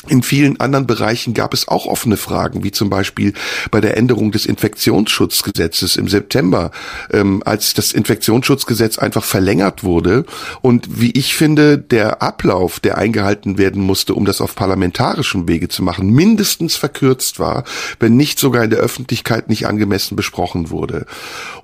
in vielen anderen Bereichen gab es auch offene Fragen, wie zum Beispiel bei der Änderung des Infektionsschutzgesetzes im September, ähm, als das Infektionsschutzgesetz einfach verlängert wurde und wie ich finde, der Ablauf, der eingehalten werden musste, um das auf parlamentarischem Wege zu machen, mindestens verkürzt war, wenn nicht sogar in der Öffentlichkeit nicht angemessen besprochen wurde.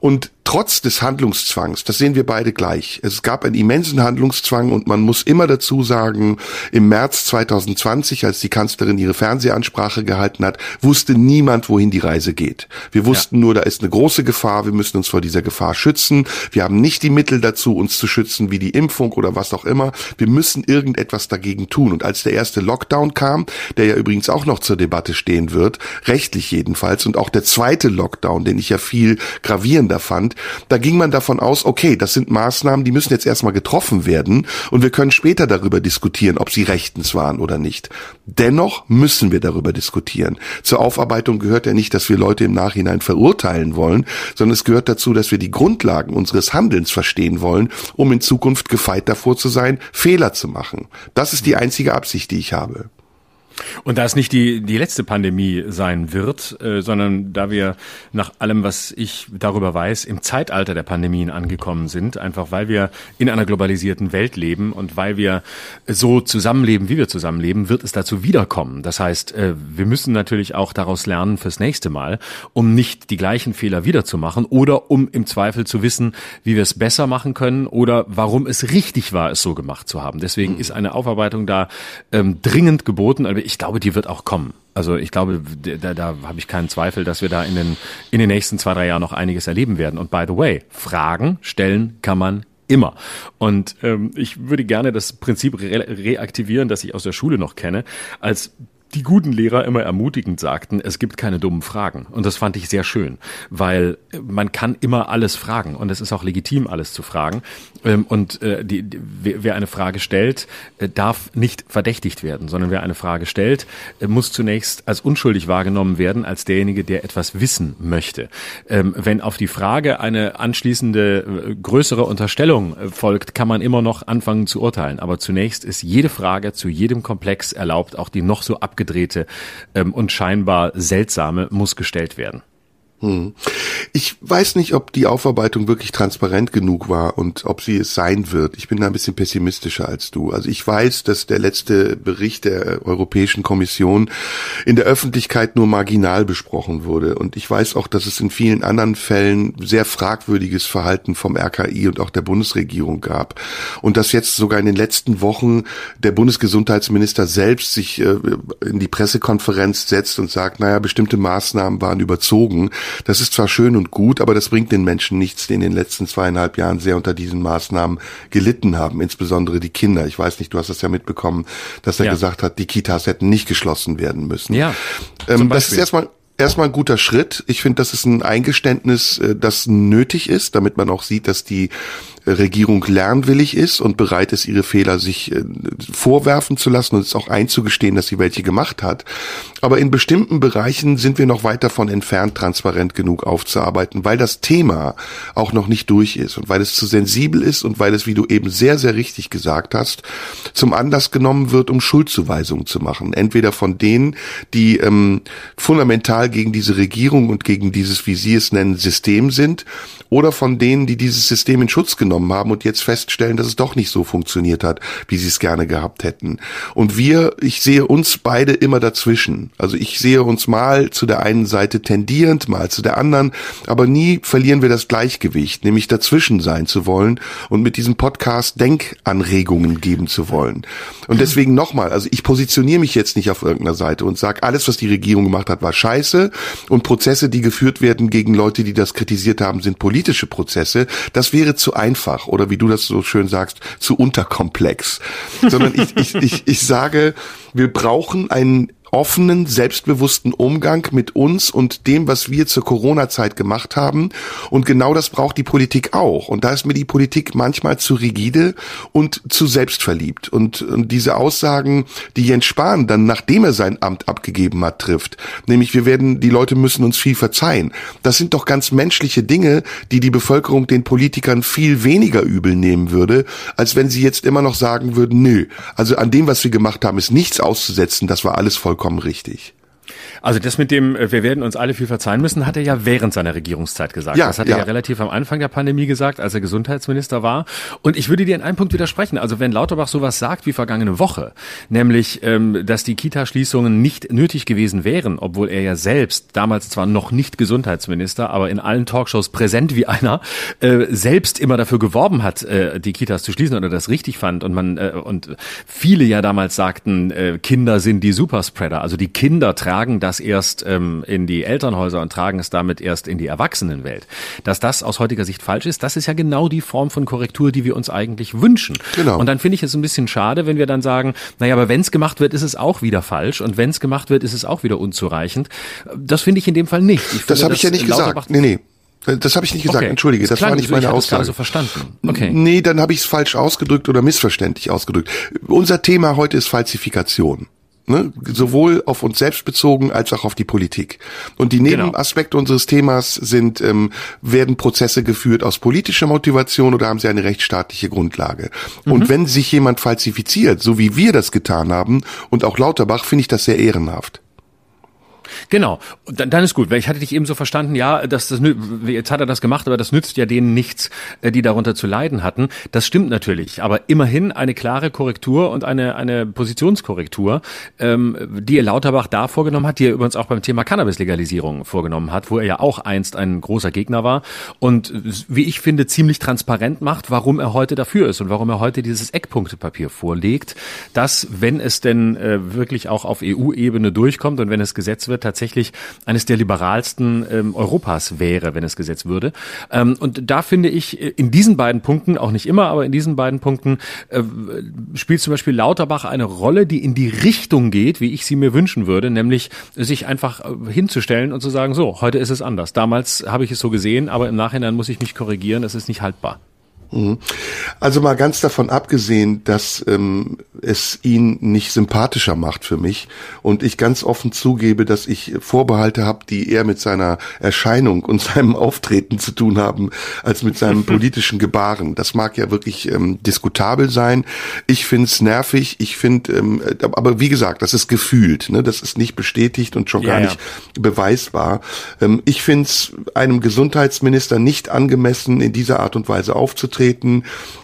Und trotz des Handlungszwangs, das sehen wir beide gleich, es gab einen immensen Handlungszwang und man muss immer dazu sagen, im März 2020, als die Kanzlerin ihre Fernsehansprache gehalten hat, wusste niemand, wohin die Reise geht. Wir wussten ja. nur, da ist eine große Gefahr, wir müssen uns vor dieser Gefahr schützen. Wir haben nicht die Mittel dazu, uns zu schützen, wie die Impfung oder was auch immer. Wir müssen irgendetwas dagegen tun. Und als der erste Lockdown kam, der ja übrigens auch noch zur Debatte stehen wird, rechtlich jedenfalls, und auch der zweite Lockdown, den ich ja viel gravierender fand, da ging man davon aus, okay, das sind Maßnahmen, die müssen jetzt erstmal getroffen werden und wir können später darüber diskutieren, ob sie rechtens waren oder nicht. Dennoch müssen wir darüber diskutieren. Zur Aufarbeitung gehört ja nicht, dass wir Leute im Nachhinein verurteilen wollen, sondern es gehört dazu, dass wir die Grundlagen unseres Handelns verstehen wollen, um in Zukunft gefeit davor zu sein, Fehler zu machen. Das ist die einzige Absicht, die ich habe. Und da es nicht die, die letzte Pandemie sein wird, äh, sondern da wir nach allem, was ich darüber weiß, im Zeitalter der Pandemien angekommen sind, einfach weil wir in einer globalisierten Welt leben und weil wir so zusammenleben, wie wir zusammenleben, wird es dazu wiederkommen. Das heißt, äh, wir müssen natürlich auch daraus lernen fürs nächste Mal, um nicht die gleichen Fehler wiederzumachen oder um im Zweifel zu wissen, wie wir es besser machen können oder warum es richtig war, es so gemacht zu haben. Deswegen ist eine Aufarbeitung da ähm, dringend geboten. Also ich glaube, die wird auch kommen. Also ich glaube, da, da habe ich keinen Zweifel, dass wir da in den, in den nächsten zwei, drei Jahren noch einiges erleben werden. Und by the way, Fragen stellen kann man immer. Und ähm, ich würde gerne das Prinzip re reaktivieren, das ich aus der Schule noch kenne, als die guten Lehrer immer ermutigend sagten, es gibt keine dummen Fragen. Und das fand ich sehr schön, weil man kann immer alles fragen und es ist auch legitim, alles zu fragen. Ähm, und äh, die, wer eine Frage stellt, äh, darf nicht verdächtigt werden, sondern wer eine Frage stellt, äh, muss zunächst als unschuldig wahrgenommen werden, als derjenige, der etwas wissen möchte. Ähm, wenn auf die Frage eine anschließende größere Unterstellung folgt, kann man immer noch anfangen zu urteilen. Aber zunächst ist jede Frage zu jedem Komplex erlaubt, auch die noch so ab abgedrehte ähm, und scheinbar seltsame muss gestellt werden. Hm. Ich weiß nicht, ob die Aufarbeitung wirklich transparent genug war und ob sie es sein wird. Ich bin da ein bisschen pessimistischer als du. Also ich weiß, dass der letzte Bericht der Europäischen Kommission in der Öffentlichkeit nur marginal besprochen wurde. Und ich weiß auch, dass es in vielen anderen Fällen sehr fragwürdiges Verhalten vom RKI und auch der Bundesregierung gab. Und dass jetzt sogar in den letzten Wochen der Bundesgesundheitsminister selbst sich äh, in die Pressekonferenz setzt und sagt, naja, bestimmte Maßnahmen waren überzogen. Das ist zwar schön und gut, aber das bringt den Menschen nichts, die in den letzten zweieinhalb Jahren sehr unter diesen Maßnahmen gelitten haben, insbesondere die Kinder. Ich weiß nicht, du hast das ja mitbekommen, dass er ja. gesagt hat, die Kitas hätten nicht geschlossen werden müssen. Ja. Ähm, das ist erstmal erstmal ein guter Schritt. Ich finde, das ist ein Eingeständnis, äh, das nötig ist, damit man auch sieht, dass die Regierung lernwillig ist und bereit ist, ihre Fehler sich äh, vorwerfen zu lassen und es auch einzugestehen, dass sie welche gemacht hat. Aber in bestimmten Bereichen sind wir noch weit davon entfernt, transparent genug aufzuarbeiten, weil das Thema auch noch nicht durch ist und weil es zu sensibel ist und weil es, wie du eben sehr, sehr richtig gesagt hast, zum Anlass genommen wird, um Schuldzuweisungen zu machen. Entweder von denen, die ähm, fundamental gegen diese Regierung und gegen dieses, wie sie es nennen, System sind, oder von denen, die dieses System in Schutz genommen haben und jetzt feststellen, dass es doch nicht so funktioniert hat, wie sie es gerne gehabt hätten. Und wir, ich sehe uns beide immer dazwischen. Also ich sehe uns mal zu der einen Seite tendierend, mal zu der anderen, aber nie verlieren wir das Gleichgewicht, nämlich dazwischen sein zu wollen und mit diesem Podcast Denkanregungen geben zu wollen. Und deswegen nochmal, also ich positioniere mich jetzt nicht auf irgendeiner Seite und sage, alles, was die Regierung gemacht hat, war scheiße und Prozesse, die geführt werden gegen Leute, die das kritisiert haben, sind politisch politische Prozesse, das wäre zu einfach oder wie du das so schön sagst, zu unterkomplex. Sondern ich, ich, ich, ich sage, wir brauchen einen offenen, selbstbewussten Umgang mit uns und dem, was wir zur Corona-Zeit gemacht haben. Und genau das braucht die Politik auch. Und da ist mir die Politik manchmal zu rigide und zu selbstverliebt. Und, und diese Aussagen, die Jens Spahn dann, nachdem er sein Amt abgegeben hat, trifft, nämlich wir werden, die Leute müssen uns viel verzeihen. Das sind doch ganz menschliche Dinge, die die Bevölkerung den Politikern viel weniger übel nehmen würde, als wenn sie jetzt immer noch sagen würden, nö, also an dem, was wir gemacht haben, ist nichts auszusetzen, das war alles vollkommen vollkommen richtig. Also das mit dem, äh, wir werden uns alle viel verzeihen müssen, hat er ja während seiner Regierungszeit gesagt. Ja, das hat ja. er ja relativ am Anfang der Pandemie gesagt, als er Gesundheitsminister war. Und ich würde dir in einem Punkt widersprechen. Also wenn Lauterbach sowas sagt wie vergangene Woche, nämlich, ähm, dass die Kita-Schließungen nicht nötig gewesen wären, obwohl er ja selbst, damals zwar noch nicht Gesundheitsminister, aber in allen Talkshows präsent wie einer, äh, selbst immer dafür geworben hat, äh, die Kitas zu schließen oder das richtig fand. Und man äh, und viele ja damals sagten, äh, Kinder sind die Superspreader. Also die Kinder tragen das das erst ähm, in die Elternhäuser und tragen es damit erst in die Erwachsenenwelt. Dass das aus heutiger Sicht falsch ist, das ist ja genau die Form von Korrektur, die wir uns eigentlich wünschen. Genau. Und dann finde ich es ein bisschen schade, wenn wir dann sagen, naja, aber wenn es gemacht wird, ist es auch wieder falsch und wenn es gemacht wird, ist es auch wieder unzureichend. Das finde ich in dem Fall nicht. Finde, das habe ich ja nicht gesagt. Nee, nee. Das habe ich nicht gesagt, okay. entschuldige, das, das war nicht meine ich Aussage. so verstanden. Okay. Nee, dann habe ich es falsch ausgedrückt oder missverständlich ausgedrückt. Unser Thema heute ist Falsifikation. Ne? Sowohl auf uns selbst bezogen als auch auf die Politik. Und die genau. Nebenaspekte genau. unseres Themas sind, ähm, werden Prozesse geführt aus politischer Motivation oder haben sie eine rechtsstaatliche Grundlage? Mhm. Und wenn sich jemand falsifiziert, so wie wir das getan haben, und auch Lauterbach, finde ich das sehr ehrenhaft. Genau, dann, dann ist gut, weil ich hatte dich eben so verstanden, ja, dass das jetzt hat er das gemacht, aber das nützt ja denen nichts, äh, die darunter zu leiden hatten. Das stimmt natürlich, aber immerhin eine klare Korrektur und eine eine Positionskorrektur, ähm, die er Lauterbach da vorgenommen hat, die er übrigens auch beim Thema Cannabis-Legalisierung vorgenommen hat, wo er ja auch einst ein großer Gegner war und wie ich finde ziemlich transparent macht, warum er heute dafür ist und warum er heute dieses Eckpunktepapier vorlegt, dass wenn es denn äh, wirklich auch auf EU-Ebene durchkommt und wenn es gesetzt wird, tatsächlich eines der liberalsten ähm, Europas wäre, wenn es gesetzt würde. Ähm, und da finde ich in diesen beiden Punkten, auch nicht immer, aber in diesen beiden Punkten äh, spielt zum Beispiel Lauterbach eine Rolle, die in die Richtung geht, wie ich sie mir wünschen würde, nämlich sich einfach äh, hinzustellen und zu sagen, so, heute ist es anders. Damals habe ich es so gesehen, aber im Nachhinein muss ich mich korrigieren, es ist nicht haltbar. Mhm. Also mal ganz davon abgesehen, dass ähm, es ihn nicht sympathischer macht für mich und ich ganz offen zugebe, dass ich Vorbehalte habe, die eher mit seiner Erscheinung und [LAUGHS] seinem Auftreten zu tun haben, als mit seinem [LAUGHS] politischen Gebaren. Das mag ja wirklich ähm, diskutabel sein. Ich finde es nervig. Ich finde, ähm, aber wie gesagt, das ist gefühlt. Ne? Das ist nicht bestätigt und schon ja, gar nicht ja. beweisbar. Ähm, ich finde es einem Gesundheitsminister nicht angemessen, in dieser Art und Weise aufzutreten.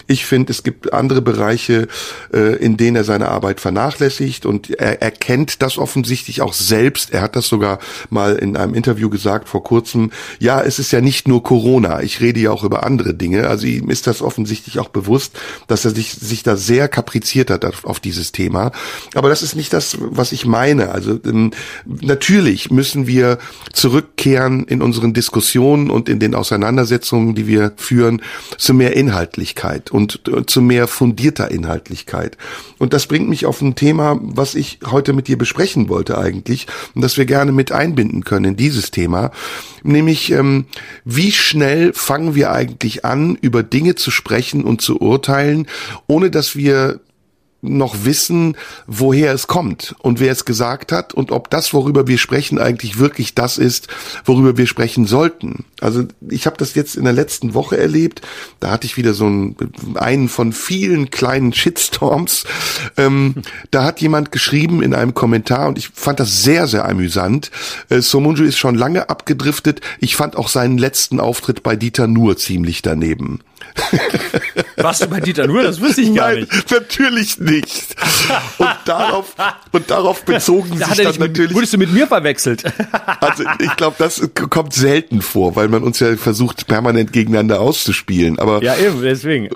Ich finde, es gibt andere Bereiche, äh, in denen er seine Arbeit vernachlässigt und er erkennt das offensichtlich auch selbst. Er hat das sogar mal in einem Interview gesagt vor kurzem. Ja, es ist ja nicht nur Corona. Ich rede ja auch über andere Dinge. Also ihm ist das offensichtlich auch bewusst, dass er sich, sich da sehr kapriziert hat auf, dieses Thema. Aber das ist nicht das, was ich meine. Also ähm, natürlich müssen wir zurückkehren in unseren Diskussionen und in den Auseinandersetzungen, die wir führen, zu mehr Inhaltlichkeit und äh, zu mehr fundierter Inhaltlichkeit. Und das bringt mich auf ein Thema, was ich heute mit dir besprechen wollte eigentlich und das wir gerne mit einbinden können in dieses Thema, nämlich ähm, wie schnell fangen wir eigentlich an, über Dinge zu sprechen und zu urteilen, ohne dass wir noch wissen, woher es kommt und wer es gesagt hat und ob das, worüber wir sprechen, eigentlich wirklich das ist, worüber wir sprechen sollten. Also ich habe das jetzt in der letzten Woche erlebt. Da hatte ich wieder so einen, einen von vielen kleinen Shitstorms. Ähm, da hat jemand geschrieben in einem Kommentar und ich fand das sehr, sehr amüsant. Äh, Somunju ist schon lange abgedriftet. Ich fand auch seinen letzten Auftritt bei Dieter Nur ziemlich daneben. [LAUGHS] Warst du bei Dieter Nur? Das wusste ich gar Nein, nicht. natürlich nicht. Und darauf, und darauf bezogen da sich dann natürlich. Wurdest du mit mir verwechselt? Also ich glaube, das kommt selten vor, weil man uns ja versucht, permanent gegeneinander auszuspielen. Aber ja, eben, deswegen.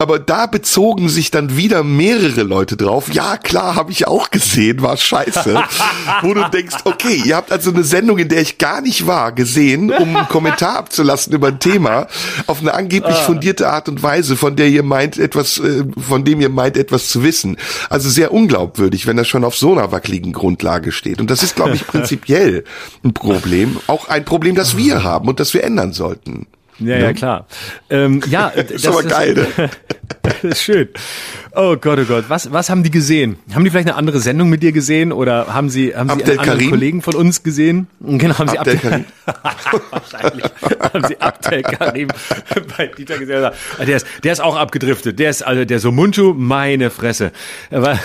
Aber da bezogen sich dann wieder mehrere Leute drauf. Ja, klar, habe ich auch gesehen, war scheiße. [LAUGHS] Wo du denkst, okay, ihr habt also eine Sendung, in der ich gar nicht war, gesehen, um einen Kommentar abzulassen über ein Thema, auf eine angeblich ah. fundierte Art und Weise, von der ihr meint, etwas, äh, von dem ihr meint, etwas zu wissen. Also sehr unglaubwürdig, wenn das schon auf so einer wackeligen Grundlage steht. Und das ist, glaube ich, [LAUGHS] prinzipiell ein Problem. Auch ein Problem, das wir haben und das wir ändern sollten. Ja, ja, ne? klar. Ähm, ja, [LAUGHS] das ist aber geil. Ne? [LAUGHS] das [LAUGHS] ist schön. Oh Gott, oh Gott. Was, was haben die gesehen? Haben die vielleicht eine andere Sendung mit dir gesehen oder haben sie, haben Abdel sie einen anderen Kollegen von uns gesehen? Genau, haben Abdel sie Abdel, Karim. Wahrscheinlich haben sie Abdel Karim bei Dieter gesehen. Ah, der ist, der ist auch abgedriftet. Der ist, also der Somunchu, meine Fresse. Aber,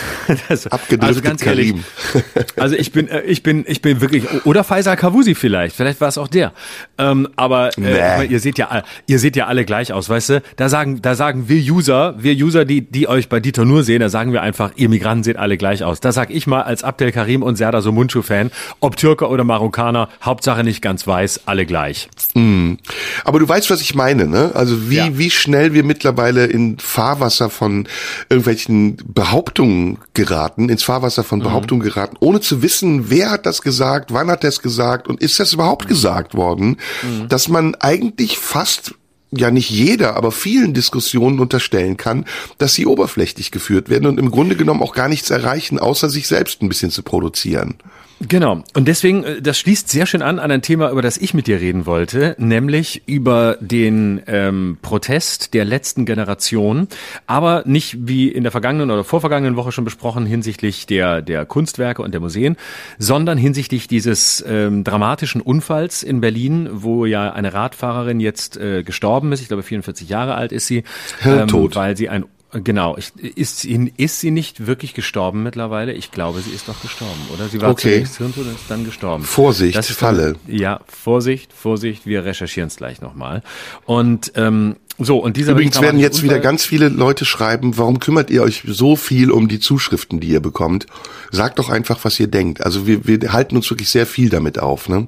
das, abgedriftet also ganz ehrlich, Karim. Also ich bin, äh, ich bin, ich bin wirklich, oder Faisal Kavusi vielleicht. Vielleicht war es auch der. Ähm, aber äh, nee. ihr seht ja, ihr seht ja alle gleich aus, weißt du? Da sagen, da sagen wir User, wir User, die, die euch bei Dieter nur sehen, da sagen wir einfach, ihr Migranten seht alle gleich aus. Da sag ich mal als Abdel Karim und Serdar Somuncu-Fan, ob Türker oder Marokkaner, Hauptsache nicht ganz weiß, alle gleich. Mm. Aber du weißt, was ich meine, ne? Also wie, ja. wie schnell wir mittlerweile in Fahrwasser von irgendwelchen Behauptungen geraten, ins Fahrwasser von mhm. Behauptungen mhm. geraten, ohne zu wissen, wer hat das gesagt, wann hat das gesagt und ist das überhaupt mhm. gesagt worden, mhm. dass man eigentlich fast ja nicht jeder, aber vielen Diskussionen unterstellen kann, dass sie oberflächlich geführt werden und im Grunde genommen auch gar nichts erreichen, außer sich selbst ein bisschen zu produzieren. Genau. Und deswegen, äh, das schließt sehr schön an an ein Thema, über das ich mit dir reden wollte, nämlich über den ähm, Protest der letzten Generation, aber nicht wie in der vergangenen oder vorvergangenen Woche schon besprochen hinsichtlich der, der Kunstwerke und der Museen, sondern hinsichtlich dieses ähm, dramatischen Unfalls in Berlin, wo ja eine Radfahrerin jetzt äh, gestorben ist, ich glaube 44 Jahre alt ist sie, ähm, weil sie ein Genau. Ich, ist, sie, ist sie nicht wirklich gestorben mittlerweile? Ich glaube, sie ist doch gestorben, oder? Sie war okay. zunächst Hirntod und ist dann gestorben. Vorsicht, das Falle. Dann, ja, Vorsicht, Vorsicht. Wir recherchieren es gleich nochmal. Und ähm, so, und dieser Übrigens werden jetzt Unfall wieder ganz viele Leute schreiben, warum kümmert ihr euch so viel um die Zuschriften, die ihr bekommt? Sagt doch einfach, was ihr denkt. Also wir, wir halten uns wirklich sehr viel damit auf, ne?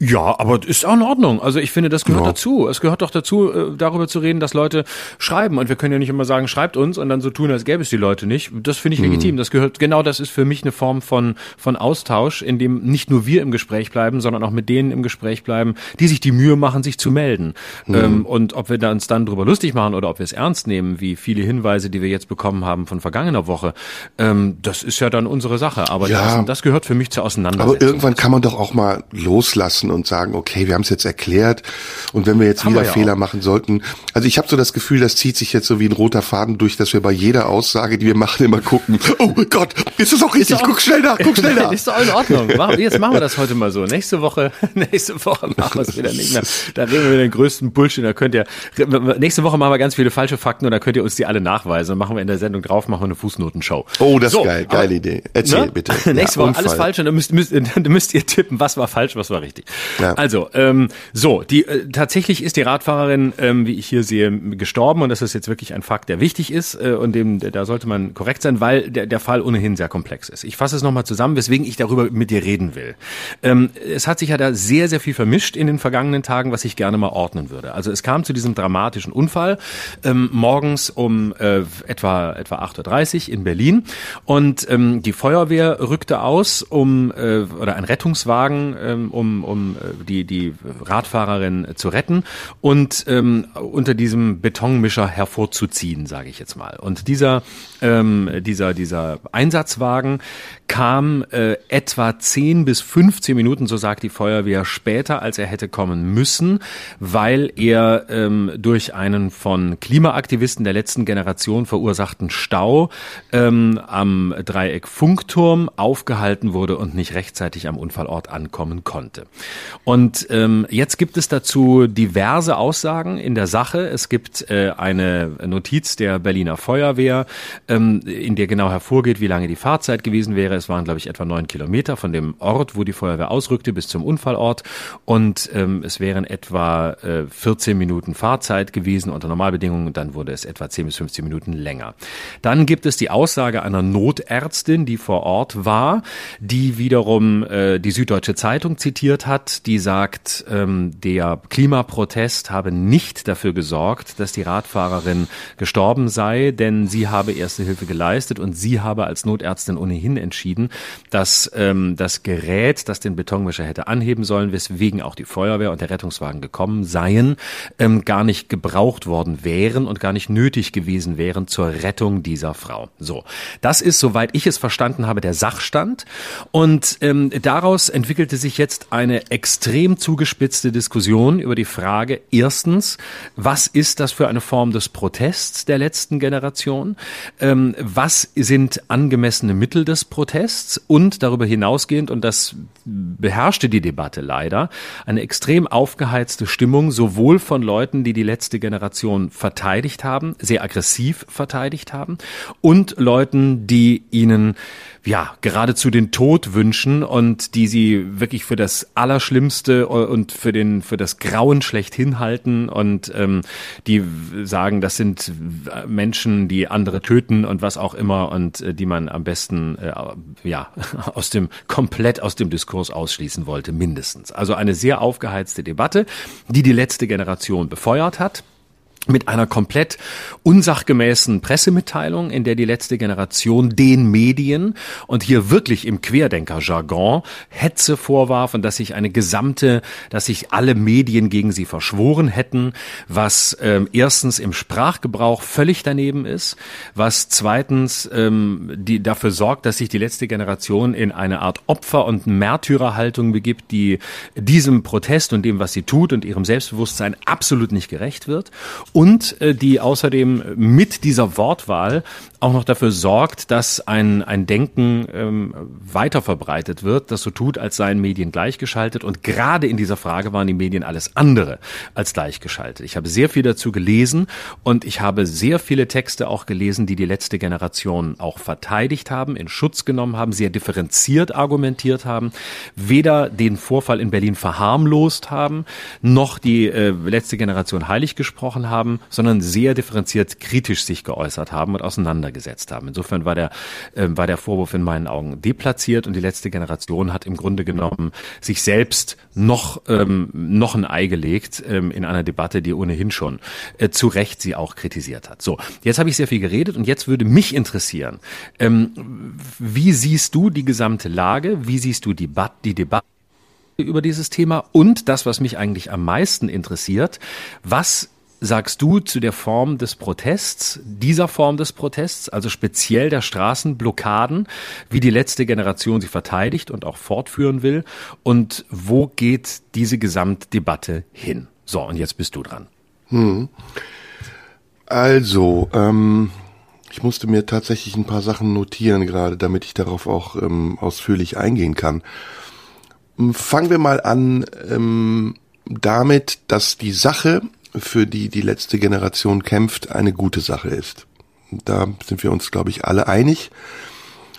Ja, aber ist auch in Ordnung. Also ich finde, das gehört ja. dazu. Es gehört doch dazu, äh, darüber zu reden, dass Leute schreiben. Und wir können ja nicht immer sagen, schreibt uns und dann so tun, als gäbe es die Leute nicht. Das finde ich mhm. legitim. Das gehört, genau das ist für mich eine Form von, von Austausch, in dem nicht nur wir im Gespräch bleiben, sondern auch mit denen im Gespräch bleiben, die sich die Mühe machen, sich zu melden. Mhm. Ähm, und ob wir uns dann drüber lustig machen oder ob wir es ernst nehmen, wie viele Hinweise, die wir jetzt bekommen haben von vergangener Woche, ähm, das ist ja dann unsere Sache. Aber ja. das, das gehört für mich zur Auseinandersetzung. Aber irgendwann kann man doch auch mal loslassen lassen und sagen, okay, wir haben es jetzt erklärt und wenn wir jetzt Haben wieder wir ja Fehler auch. machen sollten. Also ich habe so das Gefühl, das zieht sich jetzt so wie ein roter Faden durch, dass wir bei jeder Aussage, die wir machen, immer gucken, oh Gott, ist das auch richtig? auch- guck schnell nach, guck schnell [LAUGHS] nach. Ist doch in Ordnung. Jetzt machen wir das heute mal so. Nächste Woche, [LAUGHS] nächste Woche machen wir es wieder nicht mehr. Da reden wir über den größten Bullshit. Da könnt ihr, nächste Woche machen wir ganz viele falsche Fakten und da könnt ihr uns die alle nachweisen. Dann machen wir in der Sendung drauf, machen wir eine Fußnotenshow. Oh, das So, ist geil, aber- geile Idee. Erzähl Ne? bitte. [LAUGHS] Nächste Ja, Woche alles Unfall. falsch und dann müsst, müsst, dann müsst ihr tippen, was war falsch, was war richtig. Ja. Also, ähm, so, die äh, tatsächlich ist die Radfahrerin, ähm, wie ich hier sehe, gestorben und das ist jetzt wirklich ein Fakt, der wichtig ist äh, und dem da sollte man korrekt sein, weil der, der Fall ohnehin sehr komplex ist. Ich fasse es nochmal zusammen, weswegen ich darüber mit dir reden will. Ähm, es hat sich ja da sehr, sehr viel vermischt in den vergangenen Tagen, was ich gerne mal ordnen würde. Also es kam zu diesem dramatischen Unfall ähm, morgens um äh, etwa etwa 8.30 Uhr in Berlin und ähm, die Feuerwehr rückte aus, um äh, oder ein Rettungswagen, ähm, um, um äh, die, die Radfahrerin zu retten und ähm, unter diesem Betonmischer hervorzuziehen, sage ich jetzt mal. Und dieser ähm, dieser dieser Einsatzwagen kam äh, etwa 10 bis 15 Minuten, so sagt die Feuerwehr, später, als er hätte kommen müssen, weil er ähm, durch einen von Klimaaktivisten der letzten Generation verursachten Stau ähm, am Dreieck Funkturm aufgehalten wurde und nicht rechtzeitig am Unfallort ankommen konnte. Und ähm, jetzt gibt es dazu diverse Aussagen in der Sache. Es gibt äh, eine Notiz der Berliner Feuerwehr, ähm, in der genau hervorgeht, wie lange die Fahrzeit gewesen wäre. Es waren, glaube ich, etwa neun Kilometer von dem Ort, wo die Feuerwehr ausrückte, bis zum Unfallort. Und ähm, es wären etwa äh, 14 Minuten Fahrzeit gewesen unter Normalbedingungen. Dann wurde es etwa 10 bis 15 Minuten länger. Dann gibt es die Aussage einer Notärztin, die vor Ort war, die wiederum äh, die Süddeutsche Zeitung zitiert hat, die sagt, ähm, der Klimaprotest habe nicht dafür gesorgt, dass die Radfahrerin gestorben sei, denn sie habe erste Hilfe geleistet und sie habe als Notärztin ohnehin entschieden, dass ähm, das Gerät, das den Betonmischer hätte anheben sollen, weswegen auch die Feuerwehr und der Rettungswagen gekommen seien, ähm, gar nicht gebraucht worden wären und gar nicht nötig gewesen wären zur Rettung dieser Frau. So, das ist, soweit ich es verstanden habe, der Sachstand. Und ähm, daraus entwickelte sich jetzt eine extrem zugespitzte Diskussion über die Frage, erstens, was ist das für eine Form des Protests der letzten Generation? Ähm, was sind angemessene Mittel des Protests? Und darüber hinausgehend, und das beherrschte die Debatte leider, eine extrem aufgeheizte Stimmung, sowohl von Leuten, die die letzte Generation verteidigt haben, sehr aggressiv verteidigt haben, und Leuten, die ihnen ja, geradezu den Tod wünschen und die sie wirklich für das Allerschlimmste und für den für das Grauen schlechthin halten und ähm, die sagen, das sind Menschen, die andere töten und was auch immer und äh, die man am besten äh, ja [LAUGHS] aus dem komplett aus dem Diskurs ausschließen wollte, mindestens. Also eine sehr aufgeheizte Debatte, die die letzte Generation befeuert hat mit einer komplett unsachgemäßen Pressemitteilung, in der die letzte Generation den Medien und hier wirklich im Querdenker-Jargon Hetze vorwarf und dass sich eine gesamte, dass sich alle Medien gegen sie verschworen hätten, was ähm, erstens im Sprachgebrauch völlig daneben ist, was zweitens ähm, die dafür sorgt, dass sich die letzte Generation in eine Art Opfer- und Märtyrerhaltung begibt, die diesem Protest und dem, was sie tut und ihrem Selbstbewusstsein absolut nicht gerecht wird und äh, die außerdem mit dieser Wortwahl auch noch dafür sorgt, dass ein, ein Denken ähm, weiter verbreitet wird, das so tut, als seien Medien gleichgeschaltet. Und gerade in dieser Frage waren die Medien alles andere als gleichgeschaltet. Ich habe sehr viel dazu gelesen und ich habe sehr viele Texte auch gelesen, die die letzte Generation auch verteidigt haben, in Schutz genommen haben, sehr differenziert argumentiert haben, weder den Vorfall in Berlin verharmlost haben, noch die äh, letzte Generation heilig gesprochen haben, sondern sehr differenziert kritisch sich geäußert haben und auseinandergesetzt haben. Insofern war der, äh, war der Vorwurf in meinen Augen deplatziert und die letzte Generation hat im Grunde genommen sich selbst noch, ähm, noch ein Ei gelegt ähm, in einer Debatte, die ohnehin schon äh, zu Recht sie auch kritisiert hat. So, jetzt habe ich sehr viel geredet und jetzt würde mich interessieren, ähm, wie siehst du die gesamte Lage? Wie siehst du die, die Debatte? über dieses Thema und das, was mich eigentlich am meisten interessiert, was sagst du zu der Form des Protests, dieser Form des Protests, also speziell der Straßenblockaden, wie die letzte Generation sie verteidigt und auch fortführen will? Und wo geht diese Gesamtdebatte hin? So, und jetzt bist du dran. Hm. Also, ähm, ich musste mir tatsächlich ein paar Sachen notieren gerade, damit ich darauf auch ähm, ausführlich eingehen kann. Fangen wir mal an ähm, damit, dass die Sache, für die die letzte Generation kämpft, eine gute Sache ist. Da sind wir uns, glaube ich, alle einig.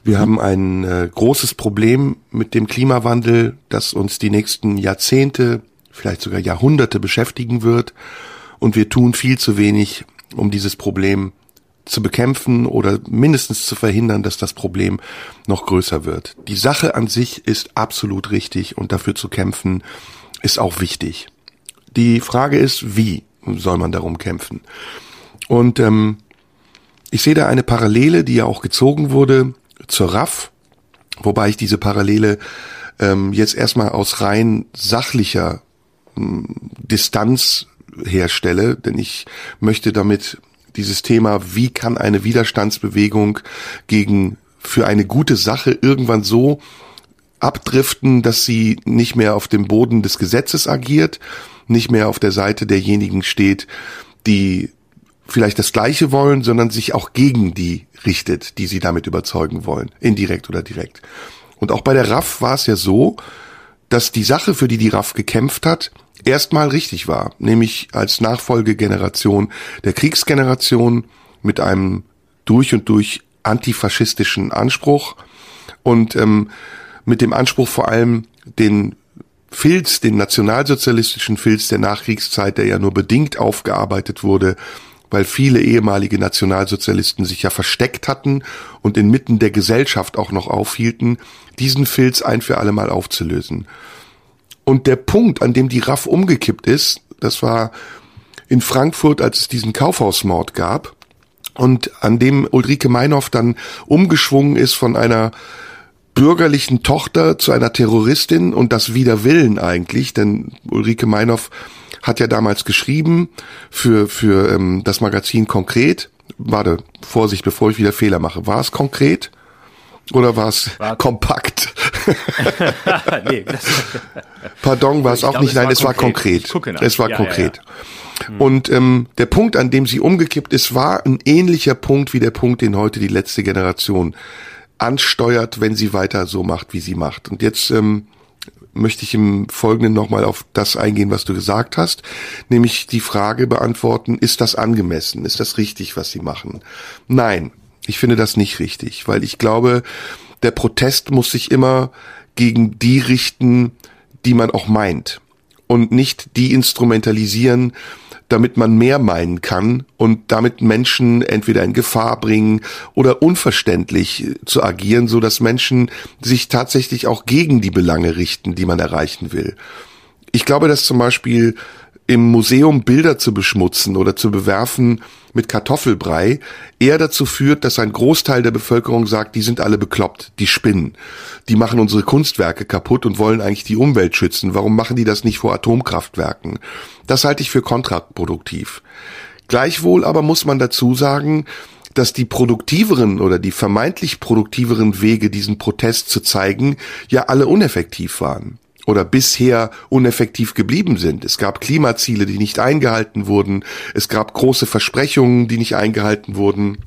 Wir mhm. haben ein äh, großes Problem mit dem Klimawandel, das uns die nächsten Jahrzehnte, vielleicht sogar Jahrhunderte beschäftigen wird. Und wir tun viel zu wenig, um dieses Problem zu bekämpfen oder mindestens zu verhindern, dass das Problem noch größer wird. Die Sache an sich ist absolut richtig und dafür zu kämpfen ist auch wichtig. Die Frage ist, wie soll man darum kämpfen? Und ähm, ich sehe da eine Parallele, die ja auch gezogen wurde zur RAF, wobei ich diese Parallele ähm, jetzt erstmal aus rein sachlicher ähm, Distanz herstelle, denn ich möchte damit dieses Thema, wie kann eine Widerstandsbewegung gegen für eine gute Sache irgendwann so abdriften, dass sie nicht mehr auf dem Boden des Gesetzes agiert, nicht mehr auf der Seite derjenigen steht, die vielleicht das Gleiche wollen, sondern sich auch gegen die richtet, die sie damit überzeugen wollen, indirekt oder direkt. Und auch bei der RAF war es ja so, dass die Sache, für die die RAF gekämpft hat, erstmal richtig war, nämlich als Nachfolgegeneration der Kriegsgeneration mit einem durch und durch antifaschistischen Anspruch und ähm, mit dem Anspruch vor allem den Filz, den nationalsozialistischen Filz der Nachkriegszeit, der ja nur bedingt aufgearbeitet wurde, weil viele ehemalige Nationalsozialisten sich ja versteckt hatten und inmitten der Gesellschaft auch noch aufhielten, diesen Filz ein für alle Mal aufzulösen. Und der Punkt, an dem die RAF umgekippt ist, das war in Frankfurt, als es diesen Kaufhausmord gab und an dem Ulrike Meinhoff dann umgeschwungen ist von einer bürgerlichen Tochter zu einer Terroristin und das wider Willen eigentlich, denn Ulrike Meinhoff hat ja damals geschrieben für, für ähm, das Magazin Konkret. Warte, Vorsicht, bevor ich wieder Fehler mache. War es konkret? Oder war es kompakt? [LAUGHS] nee, Pardon, war es auch glaub, nicht. Es Nein, es war konkret. Es war ja, konkret. Ja, ja. Und ähm, der Punkt, an dem sie umgekippt ist, war ein ähnlicher Punkt wie der Punkt, den heute die letzte Generation ansteuert, wenn sie weiter so macht, wie sie macht. Und jetzt ähm, möchte ich im Folgenden nochmal auf das eingehen, was du gesagt hast, nämlich die Frage beantworten, ist das angemessen? Ist das richtig, was sie machen? Nein, ich finde das nicht richtig, weil ich glaube, der Protest muss sich immer gegen die richten, die man auch meint und nicht die instrumentalisieren, damit man mehr meinen kann und damit Menschen entweder in Gefahr bringen oder unverständlich zu agieren, so dass Menschen sich tatsächlich auch gegen die Belange richten, die man erreichen will. Ich glaube, dass zum Beispiel im Museum Bilder zu beschmutzen oder zu bewerfen mit Kartoffelbrei eher dazu führt, dass ein Großteil der Bevölkerung sagt, die sind alle bekloppt, die spinnen, die machen unsere Kunstwerke kaputt und wollen eigentlich die Umwelt schützen. Warum machen die das nicht vor Atomkraftwerken? Das halte ich für kontraproduktiv. Gleichwohl aber muss man dazu sagen, dass die produktiveren oder die vermeintlich produktiveren Wege, diesen Protest zu zeigen, ja alle uneffektiv waren oder bisher uneffektiv geblieben sind. Es gab Klimaziele, die nicht eingehalten wurden. Es gab große Versprechungen, die nicht eingehalten wurden.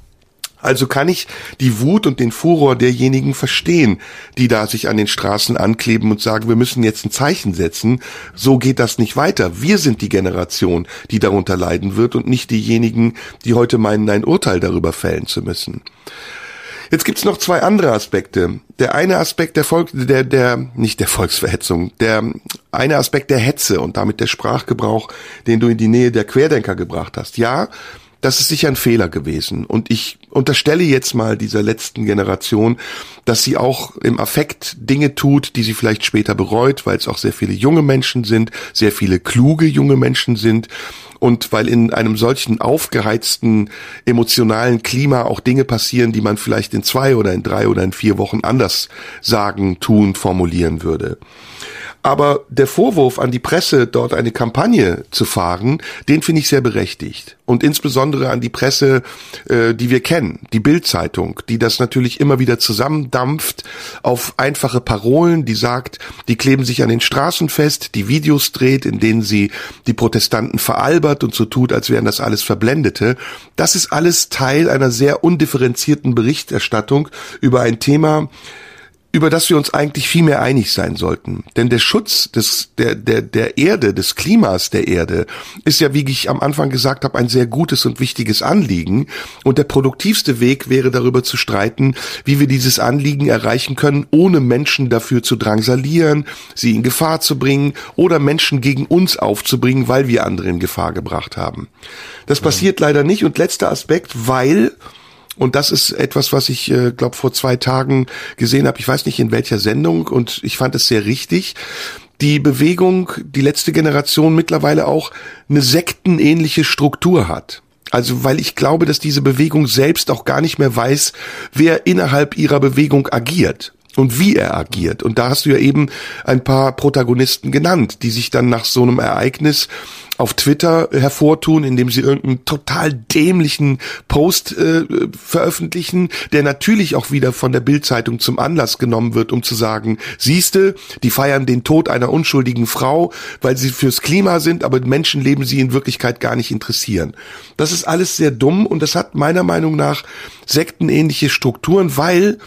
Also kann ich die Wut und den Furor derjenigen verstehen, die da sich an den Straßen ankleben und sagen, wir müssen jetzt ein Zeichen setzen. So geht das nicht weiter. Wir sind die Generation, die darunter leiden wird und nicht diejenigen, die heute meinen, ein Urteil darüber fällen zu müssen. Jetzt gibt's noch zwei andere Aspekte. Der eine Aspekt der Volk, der, der, nicht der Volksverhetzung, der eine Aspekt der Hetze und damit der Sprachgebrauch, den du in die Nähe der Querdenker gebracht hast. Ja, das ist sicher ein Fehler gewesen. Und ich unterstelle jetzt mal dieser letzten Generation, dass sie auch im Affekt Dinge tut, die sie vielleicht später bereut, weil es auch sehr viele junge Menschen sind, sehr viele kluge junge Menschen sind und weil in einem solchen aufgeheizten emotionalen Klima auch Dinge passieren, die man vielleicht in zwei oder in drei oder in vier Wochen anders sagen, tun, formulieren würde. Aber der Vorwurf an die Presse, dort eine Kampagne zu fahren, den finde ich sehr berechtigt. Und insbesondere an die Presse, äh, die wir kennen, die Bildzeitung, die das natürlich immer wieder zusammendampft auf einfache Parolen, die sagt, die kleben sich an den Straßen fest, die Videos dreht, in denen sie die Protestanten veralbert und so tut, als wären das alles Verblendete. Das ist alles Teil einer sehr undifferenzierten Berichterstattung über ein Thema, über das wir uns eigentlich viel mehr einig sein sollten. Denn der Schutz des, der, der, der Erde, des Klimas der Erde, ist ja, wie ich am Anfang gesagt habe, ein sehr gutes und wichtiges Anliegen. Und der produktivste Weg wäre darüber zu streiten, wie wir dieses Anliegen erreichen können, ohne Menschen dafür zu drangsalieren, sie in Gefahr zu bringen oder Menschen gegen uns aufzubringen, weil wir andere in Gefahr gebracht haben. Das passiert leider nicht. Und letzter Aspekt, weil und das ist etwas, was ich, äh, glaube vor zwei Tagen gesehen habe. Ich weiß nicht in welcher Sendung und ich fand es sehr richtig. Die Bewegung, die letzte Generation mittlerweile auch eine sektenähnliche Struktur hat. Also weil ich glaube, dass diese Bewegung selbst auch gar nicht mehr weiß, wer innerhalb ihrer Bewegung agiert und wie er agiert. Und da hast du ja eben ein paar Protagonisten genannt, die sich dann nach so einem Ereignis auf Twitter hervortun, indem sie irgendeinen total dämlichen Post äh, veröffentlichen, der natürlich auch wieder von der Bildzeitung zum Anlass genommen wird, um zu sagen, siehste, die feiern den Tod einer unschuldigen Frau, weil sie fürs Klima sind, aber Menschenleben sie in Wirklichkeit gar nicht interessieren. Das ist alles sehr dumm und das hat meiner Meinung nach sektenähnliche Strukturen, weil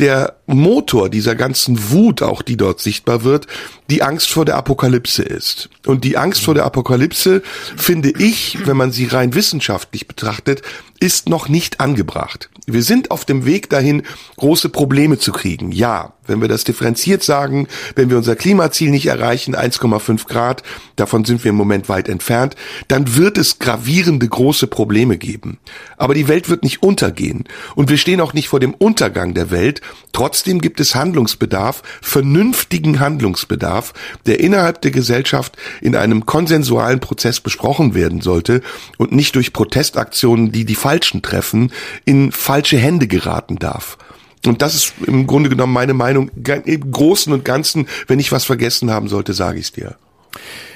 der Motor dieser ganzen Wut, auch die dort sichtbar wird, die Angst vor der Apokalypse ist. Und die Angst vor der Apokalypse, finde ich, wenn man sie rein wissenschaftlich betrachtet, ist noch nicht angebracht. Wir sind auf dem Weg dahin, große Probleme zu kriegen. Ja, wenn wir das differenziert sagen, wenn wir unser Klimaziel nicht erreichen, 1,5 Grad, davon sind wir im Moment weit entfernt, dann wird es gravierende große Probleme geben. Aber die Welt wird nicht untergehen. Und wir stehen auch nicht vor dem Untergang der Welt. Trotzdem gibt es Handlungsbedarf, vernünftigen Handlungsbedarf, der innerhalb der Gesellschaft in einem konsensualen Prozess besprochen werden sollte und nicht durch Protestaktionen, die die Falschen treffen, in falsche Hände geraten darf. Und das ist im Grunde genommen meine Meinung. Im Großen und Ganzen, wenn ich was vergessen haben sollte, sage ich es dir.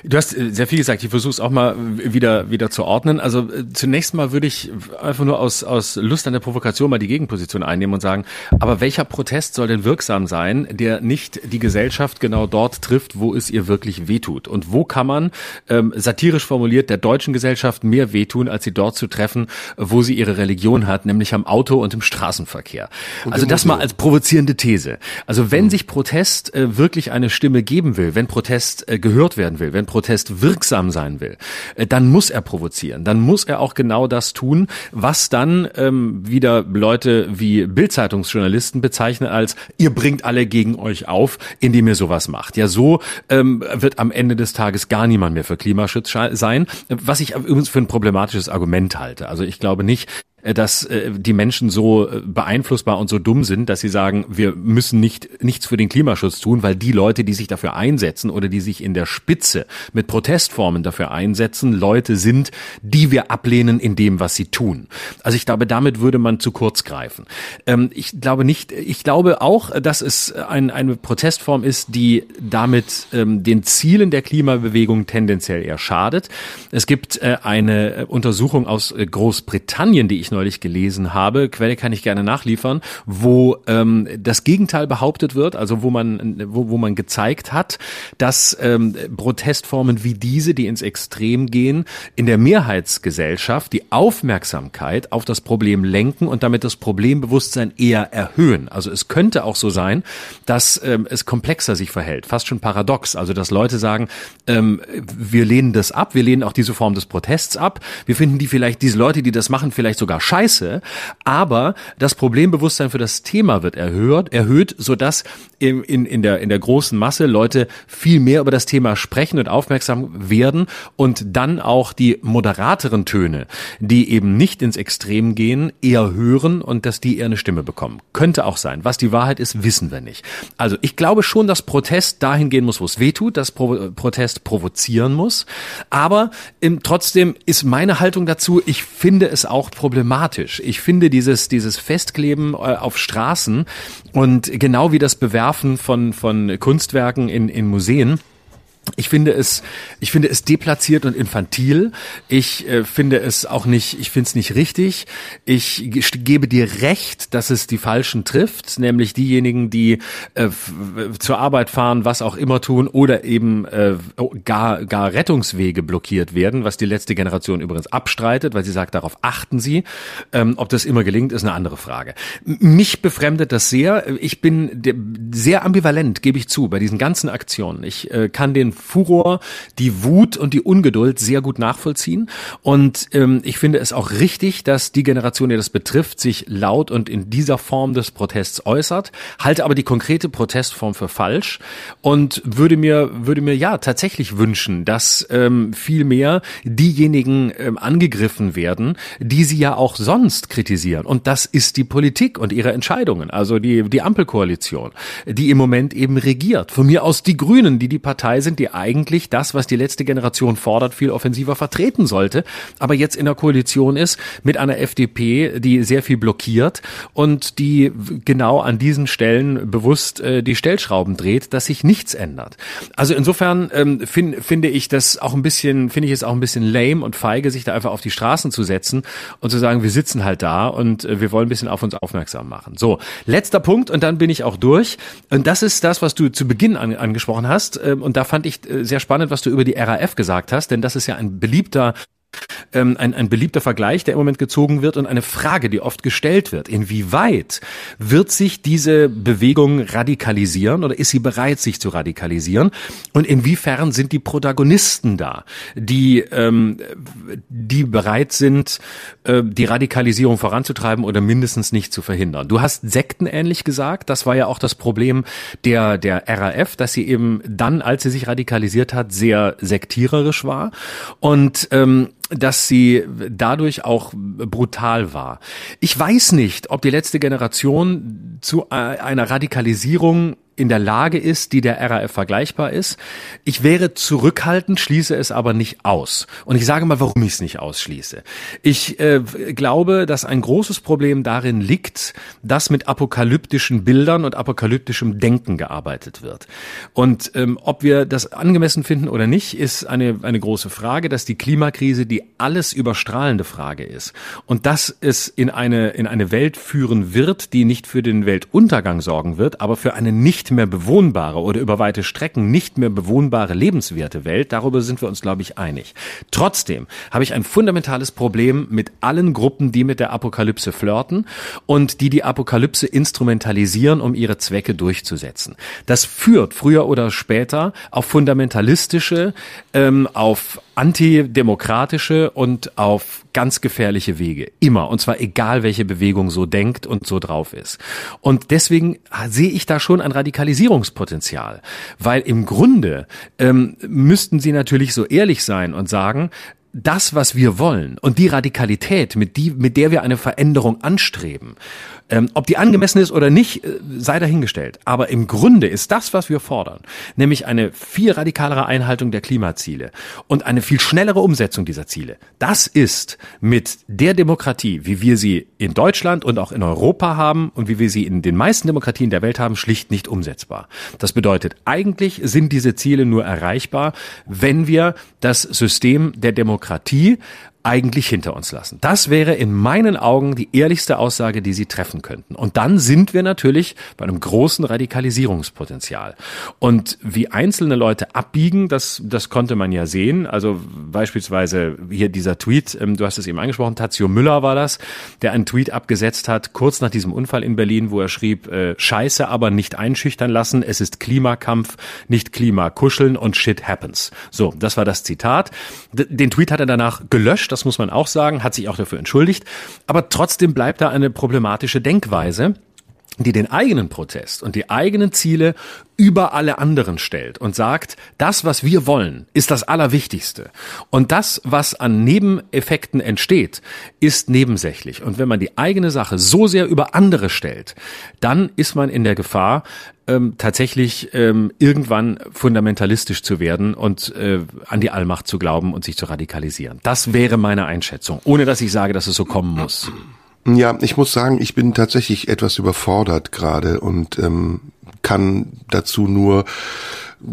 Du hast äh, sehr viel gesagt. Ich versuche es auch mal wieder wieder zu ordnen. Also äh, zunächst mal würde ich einfach nur aus aus Lust an der Provokation mal die Gegenposition einnehmen und sagen: Aber welcher Protest soll denn wirksam sein, der nicht die Gesellschaft genau dort trifft, wo es ihr wirklich wehtut? Und wo kann man ähm, satirisch formuliert der deutschen Gesellschaft mehr wehtun, als sie dort zu treffen, wo sie ihre Religion hat, nämlich am Auto und im Straßenverkehr? Und also das mal als provozierende These. Also wenn mhm. sich Protest äh, wirklich eine Stimme geben will, wenn Protest äh, gehört werden will, wenn Protest wirksam sein will, äh, dann muss er provozieren. Dann muss er auch genau das tun, was dann ähm, wieder Leute wie Bildzeitungsjournalisten bezeichnen als ihr bringt alle gegen euch auf, indem ihr sowas macht. Ja, so ähm, wird am Ende des Tages gar niemand mehr für Klimaschutz sein, was ich übrigens für ein problematisches Argument halte. Also ich glaube nicht, dass äh, die Menschen so äh, beeinflussbar und so dumm sind, dass sie sagen, wir müssen nicht nichts für den Klimaschutz tun, weil die Leute, die sich dafür einsetzen oder die sich in der Spitze mit Protestformen dafür einsetzen, Leute sind, die wir ablehnen in dem, was sie tun. Also ich glaube, damit würde man zu kurz greifen. Ähm, ich glaube nicht, ich glaube auch, dass es ein, eine Protestform ist, die damit ähm, den Zielen der Klimabewegung tendenziell eher schadet. Es gibt eine Untersuchung aus Großbritannien, die ich neulich gelesen habe, Quelle kann ich gerne nachliefern, wo ähm, das Gegenteil behauptet wird, also wo man, wo, wo man gezeigt hat, dass ähm, Protestformen wie diese, die ins Extrem gehen, in der Mehrheitsgesellschaft die Aufmerksamkeit auf das Problem lenken und damit das Problembewusstsein eher erhöhen. Also es könnte auch so sein, dass ähm, es komplexer sich verhält, fast schon paradox. Also dass Leute sagen, ähm, wir lehnen das ab, wir lehnen auch diese Form des Protests ab, wir finden die vielleicht, diese Leute, die das machen, vielleicht sogar scheiße, aber das Problembewusstsein für das Thema wird erhöht, erhöht, sodass in, in, in, der, in der großen Masse Leute viel mehr über das Thema sprechen und aufmerksam werden und dann auch die moderateren Töne, die eben nicht ins Extrem gehen, eher hören und dass die eher eine Stimme bekommen. Könnte auch sein. Was die Wahrheit ist, wissen wir nicht. Also ich glaube schon, dass Protest dahin gehen muss, wo es weh tut, dass Pro Protest provozieren muss. Aber im, trotzdem ist meine Haltung dazu, ich finde es auch problematisch, problematisch. Ich finde dieses, dieses Festkleben äh, auf Straßen und genau wie das Bewerfen von, von Kunstwerken in, in Museen, ich finde es, ich finde es deplatziert und infantil. Ich äh, finde es auch nicht, ich finde es nicht richtig. Ich gebe dir recht, dass es die Falschen trifft, nämlich diejenigen, die äh, zur Arbeit fahren, was auch immer tun oder eben äh, gar, gar Rettungswege blockiert werden, was die letzte Generation übrigens abstreitet, weil sie sagt, darauf achten sie. Ähm, ob das immer gelingt, ist eine andere Frage. Mich befremdet das sehr. Ich bin sehr ambivalent, gebe ich zu, bei diesen ganzen Aktionen. Ich äh, kann den Furor, die Wut und die Ungeduld sehr gut nachvollziehen. Und ähm, ich finde es auch richtig, dass die Generation, die das betrifft, sich laut und in dieser Form des Protests äußert, halte aber die konkrete Protestform für falsch und würde mir, würde mir ja tatsächlich wünschen, dass ähm, viel mehr diejenigen ähm, angegriffen werden, die sie ja auch sonst kritisieren. Und das ist die Politik und ihre Entscheidungen, also die, die Ampelkoalition, die im Moment eben regiert. Von mir aus die Grünen, die die Partei sind, die eigentlich das, was die letzte Generation fordert, viel offensiver vertreten sollte, aber jetzt in der Koalition ist mit einer FDP, die sehr viel blockiert und die genau an diesen Stellen bewusst äh, die Stellschrauben dreht, dass sich nichts ändert. Also insofern ähm, find, finde ich das auch ein bisschen, finde ich es auch ein bisschen lame und feige, sich da einfach auf die Straßen zu setzen und zu sagen, wir sitzen halt da und äh, wir wollen ein bisschen auf uns aufmerksam machen. So, letzter Punkt und dann bin ich auch durch. Und das ist das, was du zu Beginn an, angesprochen hast. Ähm, und da fand ich äh, sehr spannend, was du über die RAF gesagt hast, denn das ist ja ein beliebter ähm, ein, ein beliebter Vergleich, der im Moment gezogen wird und eine Frage, die oft gestellt wird. Inwieweit wird sich diese Bewegung radikalisieren oder ist sie bereit, sich zu radikalisieren? Und inwiefern sind die Protagonisten da, die, ähm, die bereit sind, äh, die Radikalisierung voranzutreiben oder mindestens nicht zu verhindern? Du hast sektenähnlich gesagt, das war ja auch das Problem der, der RAF, dass sie eben dann, als sie sich radikalisiert hat, sehr sektiererisch war. Und ähm, dass sie dadurch auch brutal war. Ich weiß nicht, ob die letzte Generation zu äh, einer Radikalisierung in der Lage ist, die der RAF vergleichbar ist. Ich wäre zurückhaltend, schließe es aber nicht aus. Und ich sage mal, warum ich es nicht ausschließe. Ich äh, glaube, dass ein großes Problem darin liegt, dass mit apokalyptischen Bildern und apokalyptischem Denken gearbeitet wird. Und ähm, ob wir das angemessen finden oder nicht, ist eine, eine große Frage, dass die Klimakrise die alles überstrahlende Frage ist. Und dass es in eine, in eine Welt führen wird, die nicht für den Weltuntergang sorgen wird, aber für eine nicht nicht mehr bewohnbare oder über weite Strecken nicht mehr bewohnbare lebenswerte Welt, darüber sind wir uns, glaube ich, einig. Trotzdem habe ich ein fundamentales Problem mit allen Gruppen, die mit der Apokalypse flirten und die die Apokalypse instrumentalisieren, um ihre Zwecke durchzusetzen. Das führt früher oder später auf fundamentalistische, ähm, auf antidemokratische und auf ganz gefährliche Wege. Immer. Und zwar egal, welche Bewegung so denkt und so drauf ist. Und deswegen sehe ich da schon ein Radikalisierungspotenzial. Weil im Grunde ähm, müssten sie natürlich so ehrlich sein und sagen, das, was wir wollen und die Radikalität, mit, die, mit der wir eine Veränderung anstreben, ähm, ob die angemessen ist oder nicht, äh, sei dahingestellt. Aber im Grunde ist das, was wir fordern, nämlich eine viel radikalere Einhaltung der Klimaziele und eine viel schnellere Umsetzung dieser Ziele. Das ist mit der Demokratie, wie wir sie in Deutschland und auch in Europa haben und wie wir sie in den meisten Demokratien der Welt haben, schlicht nicht umsetzbar. Das bedeutet, eigentlich sind diese Ziele nur erreichbar, wenn wir das System der Demokratie Demokratie eigentlich hinter uns lassen. Das wäre in meinen Augen die ehrlichste Aussage, die Sie treffen könnten. Und dann sind wir natürlich bei einem großen Radikalisierungspotenzial. Und wie einzelne Leute abbiegen, das, das konnte man ja sehen. Also beispielsweise hier dieser Tweet, ähm, du hast es eben angesprochen, Tazio Müller war das, der einen Tweet abgesetzt hat, kurz nach diesem Unfall in Berlin, wo er schrieb, äh, Scheiße, aber nicht einschüchtern lassen, es ist Klimakampf, nicht Klimakuscheln und shit happens. So, das war das Zitat. Den Tweet hat er danach gelöscht, das muss man auch sagen, hat sich auch dafür entschuldigt. Aber trotzdem bleibt da eine problematische Denkweise die den eigenen Protest und die eigenen Ziele über alle anderen stellt und sagt, das, was wir wollen, ist das Allerwichtigste. Und das, was an Nebeneffekten entsteht, ist nebensächlich. Und wenn man die eigene Sache so sehr über andere stellt, dann ist man in der Gefahr, ähm, tatsächlich ähm, irgendwann fundamentalistisch zu werden und äh, an die Allmacht zu glauben und sich zu radikalisieren. Das wäre meine Einschätzung, ohne dass ich sage, dass es so kommen muss. Ja, ich muss sagen, ich bin tatsächlich etwas überfordert gerade und ähm, kann dazu nur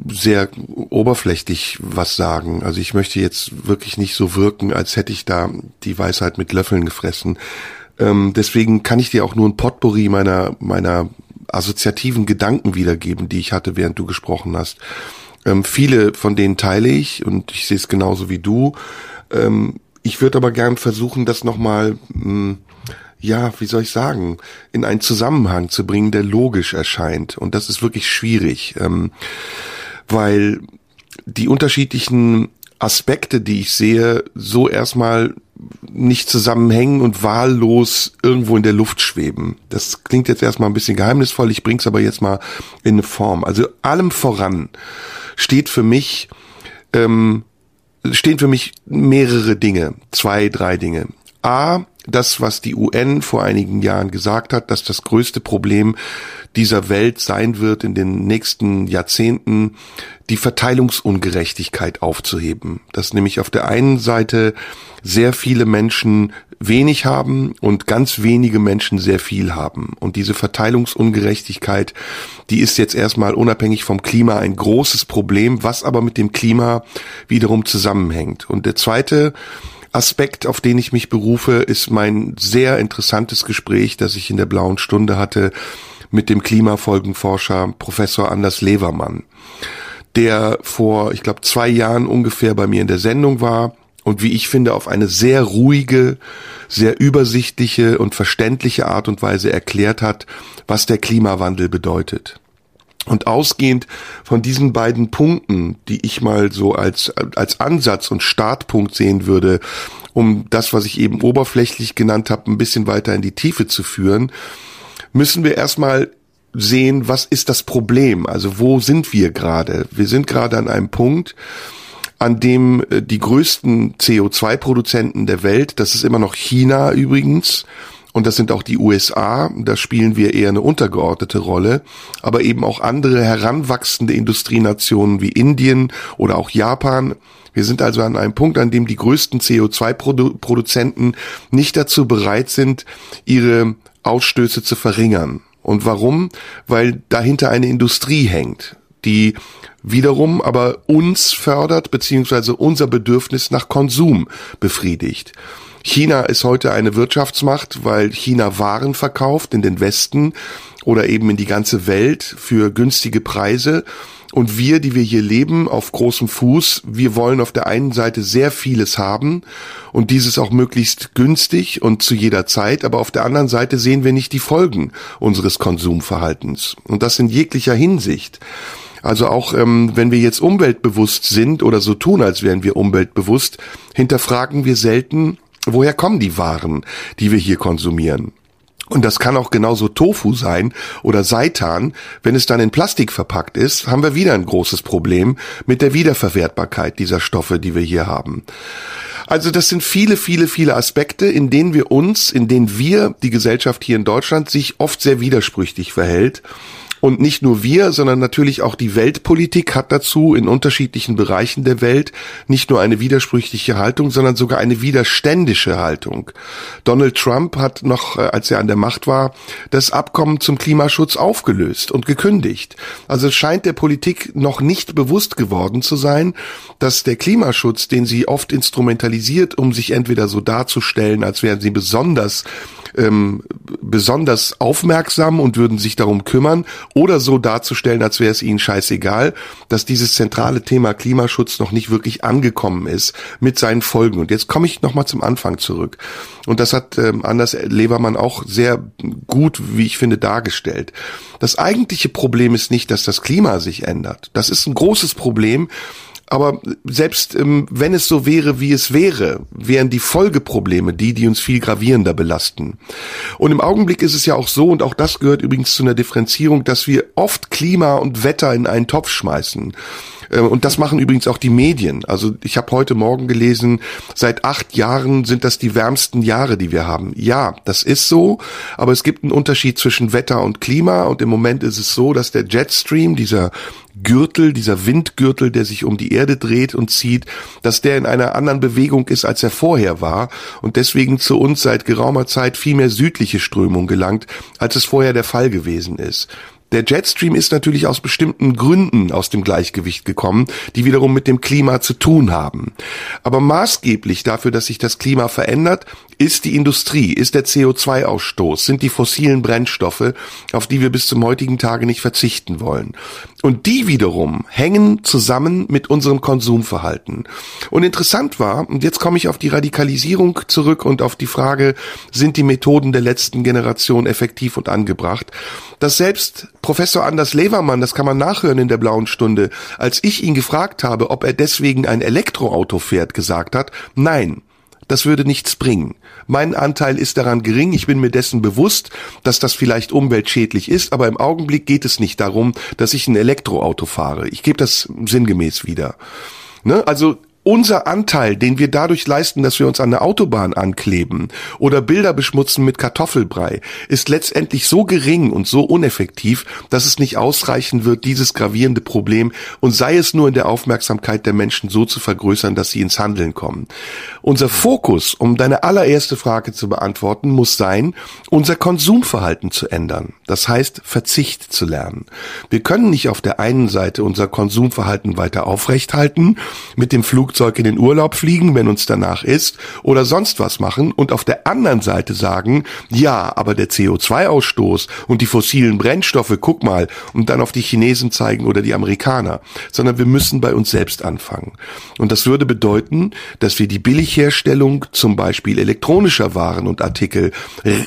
sehr oberflächlich was sagen. Also ich möchte jetzt wirklich nicht so wirken, als hätte ich da die Weisheit mit Löffeln gefressen. Ähm, deswegen kann ich dir auch nur ein Potpourri meiner meiner assoziativen Gedanken wiedergeben, die ich hatte, während du gesprochen hast. Ähm, viele von denen teile ich und ich sehe es genauso wie du. Ähm, ich würde aber gern versuchen, das nochmal hm, ja, wie soll ich sagen, in einen Zusammenhang zu bringen, der logisch erscheint. Und das ist wirklich schwierig, ähm, weil die unterschiedlichen Aspekte, die ich sehe, so erstmal nicht zusammenhängen und wahllos irgendwo in der Luft schweben. Das klingt jetzt erstmal ein bisschen geheimnisvoll, ich bring's aber jetzt mal in eine Form. Also allem voran steht für mich, ähm, stehen für mich mehrere Dinge, zwei, drei Dinge. A, das, was die UN vor einigen Jahren gesagt hat, dass das größte Problem dieser Welt sein wird in den nächsten Jahrzehnten, die Verteilungsungerechtigkeit aufzuheben. Dass nämlich auf der einen Seite sehr viele Menschen wenig haben und ganz wenige Menschen sehr viel haben. Und diese Verteilungsungerechtigkeit, die ist jetzt erstmal unabhängig vom Klima ein großes Problem, was aber mit dem Klima wiederum zusammenhängt. Und der zweite Aspekt, auf den ich mich berufe, ist mein sehr interessantes Gespräch, das ich in der blauen Stunde hatte mit dem Klimafolgenforscher Professor Anders Levermann, der vor, ich glaube, zwei Jahren ungefähr bei mir in der Sendung war und wie ich finde, auf eine sehr ruhige, sehr übersichtliche und verständliche Art und Weise erklärt hat, was der Klimawandel bedeutet. Und ausgehend von diesen beiden Punkten, die ich mal so als, als Ansatz und Startpunkt sehen würde, um das, was ich eben oberflächlich genannt habe, ein bisschen weiter in die Tiefe zu führen, müssen wir erstmal sehen, was ist das Problem? Also wo sind wir gerade? Wir sind gerade an einem Punkt, an dem äh, die größten CO2-Produzenten der Welt, das ist immer noch China übrigens, und das sind auch die USA, da spielen wir eher eine untergeordnete Rolle, aber eben auch andere heranwachsende Industrienationen wie Indien oder auch Japan. Wir sind also an einem Punkt, an dem die größten CO2-Produzenten nicht dazu bereit sind, ihre Ausstöße zu verringern. Und warum? Weil dahinter eine Industrie hängt, die wiederum aber uns fördert, beziehungsweise unser Bedürfnis nach Konsum befriedigt. China ist heute eine Wirtschaftsmacht, weil China Waren verkauft in den Westen oder eben in die ganze Welt für günstige Preise. Und wir, die wir hier leben, auf großem Fuß, wir wollen auf der einen Seite sehr vieles haben und dieses auch möglichst günstig und zu jeder Zeit, aber auf der anderen Seite sehen wir nicht die Folgen unseres Konsumverhaltens. Und das in jeglicher Hinsicht. Also auch ähm, wenn wir jetzt umweltbewusst sind oder so tun, als wären wir umweltbewusst, hinterfragen wir selten, woher kommen die Waren, die wir hier konsumieren. Und das kann auch genauso Tofu sein oder Seitan. Wenn es dann in Plastik verpackt ist, haben wir wieder ein großes Problem mit der Wiederverwertbarkeit dieser Stoffe, die wir hier haben. Also das sind viele, viele, viele Aspekte, in denen wir uns, in denen wir, die Gesellschaft hier in Deutschland, sich oft sehr widersprüchlich verhält und nicht nur wir, sondern natürlich auch die Weltpolitik hat dazu in unterschiedlichen Bereichen der Welt nicht nur eine widersprüchliche Haltung, sondern sogar eine widerständische Haltung. Donald Trump hat noch, äh, als er an der Macht war, das Abkommen zum Klimaschutz aufgelöst und gekündigt. Also es scheint der Politik noch nicht bewusst geworden zu sein, dass der Klimaschutz, den sie oft instrumentalisiert, um sich entweder so darzustellen, als wären sie besonders ähm, besonders aufmerksam und würden sich darum kümmern oder so darzustellen, als wäre es ihnen scheißegal, dass dieses zentrale Thema Klimaschutz noch nicht wirklich angekommen ist mit seinen Folgen. Und jetzt komme ich nochmal zum Anfang zurück. Und das hat ähm, Anders Levermann auch sehr gut, wie ich finde, dargestellt. Das eigentliche Problem ist nicht, dass das Klima sich ändert. Das ist ein großes Problem, Aber selbst ähm, wenn es so wäre, wie es wäre, wären die Folgeprobleme die, die uns viel gravierender belasten. Und im Augenblick ist es ja auch so, und auch das gehört übrigens zu einer Differenzierung, dass wir oft Klima und Wetter in einen Topf schmeißen. Äh, und das machen übrigens auch die Medien. Also ich habe heute Morgen gelesen, seit acht Jahren sind das die wärmsten Jahre, die wir haben. Ja, das ist so, aber es gibt einen Unterschied zwischen Wetter und Klima. Und im Moment ist es so, dass der Jetstream, dieser Gürtel, dieser Windgürtel, der sich um die Erde dreht und zieht, dass der in einer anderen Bewegung ist, als er vorher war und deswegen zu uns seit geraumer Zeit viel mehr südliche Strömung gelangt, als es vorher der Fall gewesen ist. Der Jetstream ist natürlich aus bestimmten Gründen aus dem Gleichgewicht gekommen, die wiederum mit dem Klima zu tun haben. Aber maßgeblich dafür, dass sich das Klima verändert, ist die Industrie, ist der CO2-Ausstoß, sind die fossilen Brennstoffe, auf die wir bis zum heutigen Tage nicht verzichten wollen. Und die wiederum hängen zusammen mit unserem Konsumverhalten. Und interessant war, und jetzt komme ich auf die Radikalisierung zurück und auf die Frage, sind die Methoden der letzten Generation effektiv und angebracht, dass selbst Professor Anders Levermann, das kann man nachhören in der blauen Stunde, als ich ihn gefragt habe, ob er deswegen ein Elektroauto fährt, gesagt hat, nein, das würde nichts bringen. Mein Anteil ist daran gering. Ich bin mir dessen bewusst, dass das vielleicht umweltschädlich ist, aber im Augenblick geht es nicht darum, dass ich ein Elektroauto fahre. Ich gebe das sinngemäß wieder. Ne? Also unser Anteil, den wir dadurch leisten, dass wir uns an der Autobahn ankleben oder Bilder beschmutzen mit Kartoffelbrei, ist letztendlich so gering und so uneffektiv, dass es nicht ausreichen wird, dieses gravierende Problem und sei es nur in der Aufmerksamkeit der Menschen so zu vergrößern, dass sie ins Handeln kommen. Unser Fokus, um deine allererste Frage zu beantworten, muss sein, unser Konsumverhalten zu ändern. Das heißt, Verzicht zu lernen. Wir können nicht auf der einen Seite unser Konsumverhalten weiter aufrechthalten, mit dem Flug Flugzeug in den Urlaub fliegen, wenn uns danach ist, oder sonst was machen und auf der anderen Seite sagen, ja, aber der CO2-Ausstoß und die fossilen Brennstoffe, guck mal, und dann auf die Chinesen zeigen oder die Amerikaner, sondern wir müssen bei uns selbst anfangen. Und das würde bedeuten, dass wir die Billigherstellung zum Beispiel elektronischer Waren und Artikel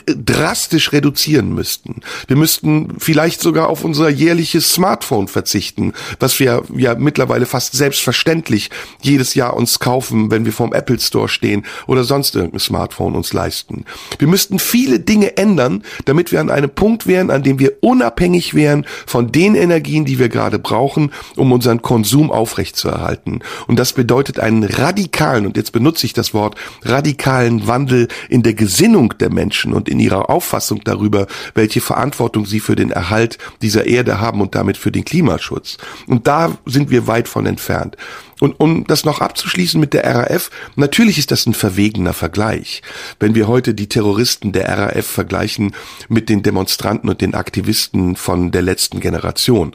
drastisch reduzieren müssten. Wir müssten vielleicht sogar auf unser jährliches Smartphone verzichten, was wir ja mittlerweile fast selbstverständlich jedes Jahr uns kaufen, wenn wir vorm Apple Store stehen oder sonst irgendein Smartphone uns leisten. Wir müssten viele Dinge ändern, damit wir an einem Punkt wären, an dem wir unabhängig wären von den Energien, die wir gerade brauchen, um unseren Konsum aufrechtzuerhalten. Und das bedeutet einen radikalen, und jetzt benutze ich das Wort, radikalen Wandel in der Gesinnung der Menschen und in ihrer Auffassung darüber, welche Verantwortung sie für den Erhalt dieser Erde haben und damit für den Klimaschutz. Und da sind wir weit von entfernt. Und um das noch abzuschließen mit der RAF, natürlich ist das ein verwegener Vergleich. Wenn wir heute die Terroristen der RAF vergleichen mit den Demonstranten und den Aktivisten von der letzten Generation.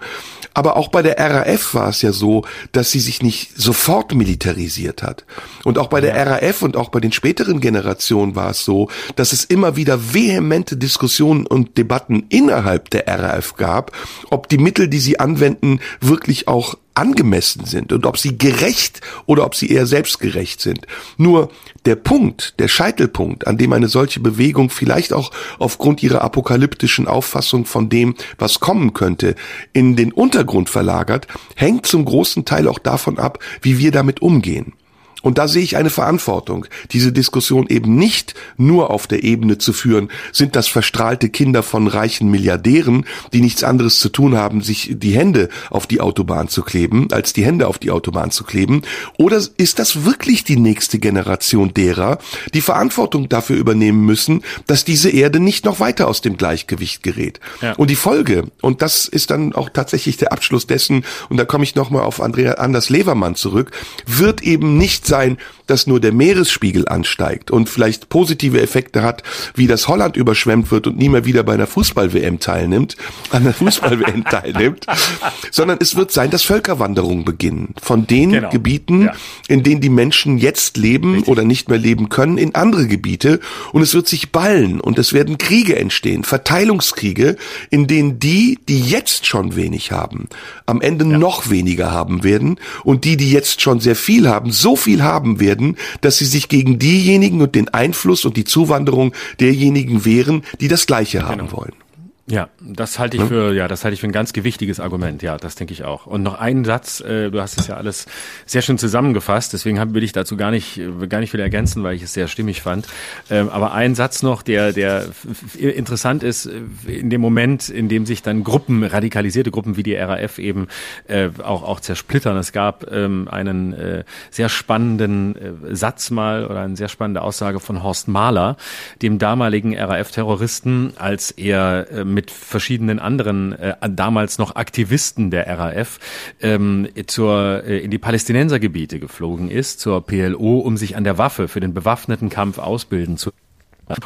Aber auch bei der RAF war es ja so, dass sie sich nicht sofort militarisiert hat. Und auch bei der RAF und auch bei den späteren Generationen war es so, dass es immer wieder vehemente Diskussionen und Debatten innerhalb der RAF gab, ob die Mittel, die sie anwenden, wirklich auch angemessen sind und ob sie gerecht oder ob sie eher selbstgerecht sind. Nur der Punkt, der Scheitelpunkt, an dem eine solche Bewegung vielleicht auch aufgrund ihrer apokalyptischen Auffassung von dem, was kommen könnte, in den Untergrund verlagert, hängt zum großen Teil auch davon ab, wie wir damit umgehen. Und da sehe ich eine Verantwortung, diese Diskussion eben nicht nur auf der Ebene zu führen, sind das verstrahlte Kinder von reichen Milliardären, die nichts anderes zu tun haben, sich die Hände auf die Autobahn zu kleben, als die Hände auf die Autobahn zu kleben, oder ist das wirklich die nächste Generation derer, die Verantwortung dafür übernehmen müssen, dass diese Erde nicht noch weiter aus dem Gleichgewicht gerät? Ja. Und die Folge, und das ist dann auch tatsächlich der Abschluss dessen, und da komme ich nochmal auf Andrea Anders Levermann zurück, wird eben nicht sein, dass nur der Meeresspiegel ansteigt und vielleicht positive Effekte hat, wie das Holland überschwemmt wird und nie mehr wieder bei einer Fußball-WM teilnimmt, [LAUGHS] an der Fußball-WM teilnimmt, sondern es wird sein, dass Völkerwanderungen beginnen von den genau. Gebieten, ja. in denen die Menschen jetzt leben Richtig. oder nicht mehr leben können, in andere Gebiete und es wird sich ballen und es werden Kriege entstehen, Verteilungskriege, in denen die, die jetzt schon wenig haben, am Ende ja. noch weniger haben werden und die, die jetzt schon sehr viel haben, so viel haben werden, werden, dass sie sich gegen diejenigen und den Einfluss und die Zuwanderung derjenigen wehren, die das Gleiche haben genau. wollen. Ja, das halte ich für, ja, das halte ich für ein ganz gewichtiges Argument. Ja, das denke ich auch. Und noch einen Satz, äh, du hast es ja alles sehr schön zusammengefasst, deswegen hab, will ich dazu gar nicht, gar nicht viel ergänzen, weil ich es sehr stimmig fand. Ähm, aber ein Satz noch, der, der interessant ist, äh, in dem Moment, in dem sich dann Gruppen, radikalisierte Gruppen wie die RAF eben äh, auch, auch zersplittern. Es gab ähm, einen äh, sehr spannenden äh, Satz mal oder eine sehr spannende Aussage von Horst Mahler, dem damaligen RAF-Terroristen, als er äh, mit verschiedenen anderen äh, damals noch Aktivisten der RAF ähm, zur, äh, in die Palästinensergebiete geflogen ist, zur PLO, um sich an der Waffe für den bewaffneten Kampf ausbilden zu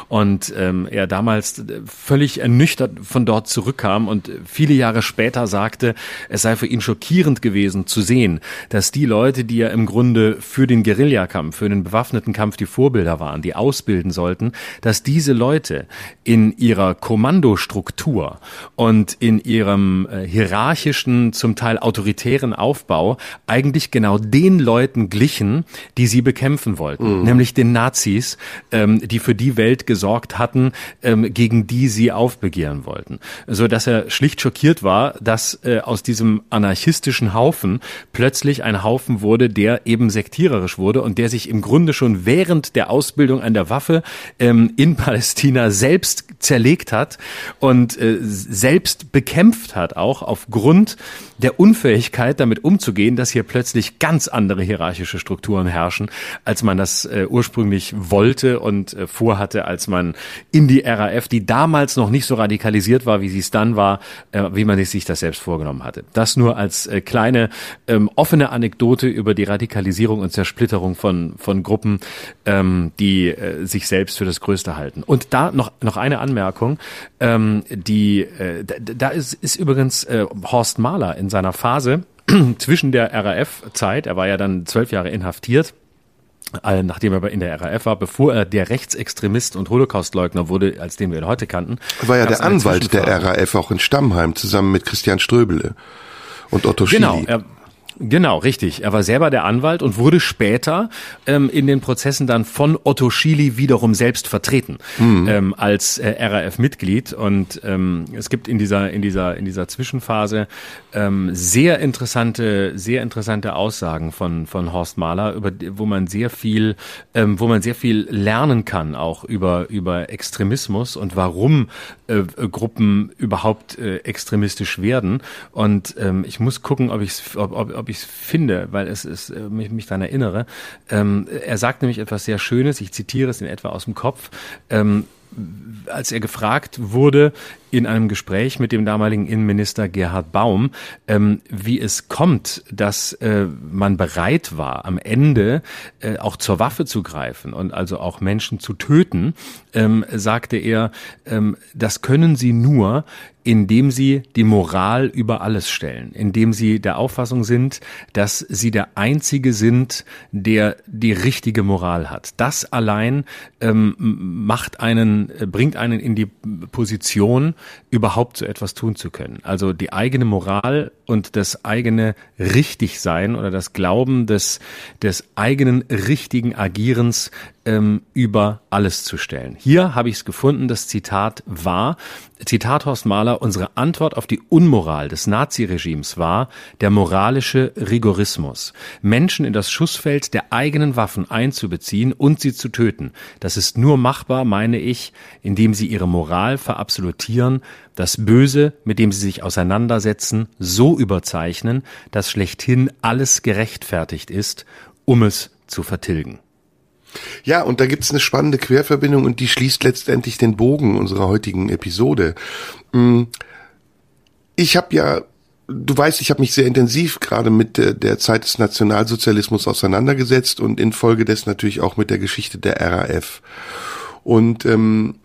und ähm, er damals äh, völlig ernüchtert von dort zurückkam und viele Jahre später sagte, es sei für ihn schockierend gewesen zu sehen, dass die Leute, die ja im Grunde für den Guerillakampf, für den bewaffneten Kampf die Vorbilder waren, die ausbilden sollten, dass diese Leute in ihrer Kommandostruktur und in ihrem äh, hierarchischen, zum Teil autoritären Aufbau eigentlich genau den Leuten glichen, die sie bekämpfen wollten, mhm. nämlich den Nazis, ähm, die für die Welt Welt gesorgt hatten, ähm, gegen die sie aufbegehren wollten. So dass er schlicht schockiert war, dass äh, aus diesem anarchistischen Haufen plötzlich ein Haufen wurde, der eben sektiererisch wurde und der sich im Grunde schon während der Ausbildung an der Waffe ähm, in [LAUGHS] Palästina selbst zerlegt hat und äh, selbst bekämpft hat, auch aufgrund der Unfähigkeit, damit umzugehen, dass hier plötzlich ganz andere hierarchische Strukturen herrschen, als man das äh, ursprünglich wollte und äh, vorhatte, als man in die RAF, die damals noch nicht so radikalisiert war, wie sie es dann war, äh, wie man sich das selbst vorgenommen hatte. Das nur als äh, kleine ähm, offene Anekdote über die Radikalisierung und Zersplitterung von, von Gruppen, ähm, die äh, sich selbst für das Größte halten. Und da noch, noch eine Anmerkung, ähm, die, äh, da, da ist, ist übrigens äh, Horst Mahler in seiner Phase [CLEARS THROAT] zwischen der RAF-Zeit, er war ja dann zwölf Jahre inhaftiert, nachdem er in der RAF war, bevor er der Rechtsextremist und Holocaustleugner wurde, als den wir ihn heute kannten. War ja der Anwalt der RAF auch in Stammheim zusammen mit Christian Ströbele und Otto Genau, Schily. er, Genau, richtig. Er war selber der Anwalt und wurde später ähm, in den Prozessen dann von Otto Schily wiederum selbst vertreten mhm. ähm, als äh, RAF-Mitglied. Und ähm, es gibt in dieser in dieser in dieser Zwischenphase ähm, sehr interessante sehr interessante Aussagen von von Horst Mahler, über wo man sehr viel ähm, wo man sehr viel lernen kann auch über über Extremismus und warum äh, Gruppen überhaupt äh, extremistisch werden. Und ähm, ich muss gucken, ob ich ob, ob ob ich es finde, weil es ist, äh, mich, mich daran erinnere. Ähm, er sagt nämlich etwas sehr Schönes, ich zitiere es in etwa aus dem Kopf. Ähm, als er gefragt wurde in einem Gespräch mit dem damaligen Innenminister Gerhard Baum, ähm, wie es kommt, dass äh, man bereit war, am Ende äh, auch zur Waffe zu greifen und also auch Menschen zu töten, ähm, sagte er, ähm, das können sie nur, indem sie die Moral über alles stellen, indem sie der Auffassung sind, dass sie der Einzige sind, der die richtige Moral hat. Das allein ähm, macht einen, äh, bringt einen in die Position, überhaupt so etwas tun zu können. Also die eigene Moral und das eigene Richtigsein oder das Glauben des, des eigenen richtigen Agierens ähm, über alles zu stellen. Hier habe ich es gefunden, das Zitat war, Zitat Horst Mahler, unsere Antwort auf die Unmoral des Naziregimes war der moralische Rigorismus. Menschen in das Schussfeld der eigenen Waffen einzubeziehen und sie zu töten. Das ist nur machbar, meine ich, indem sie ihre Moral verabsolutieren, das Böse, mit dem sie sich auseinandersetzen, so überzeichnen, dass schlechthin alles gerechtfertigt ist, um es zu vertilgen. Ja, und da gibt's eine spannende Querverbindung und die schließt letztendlich den Bogen unserer heutigen Episode. Mm, ich habe ja, du weißt, ich habe mich sehr intensiv gerade mit der, der Zeit des Nationalsozialismus auseinandergesetzt und infolgedessen natürlich auch mit der Geschichte der RAF. Und ähm,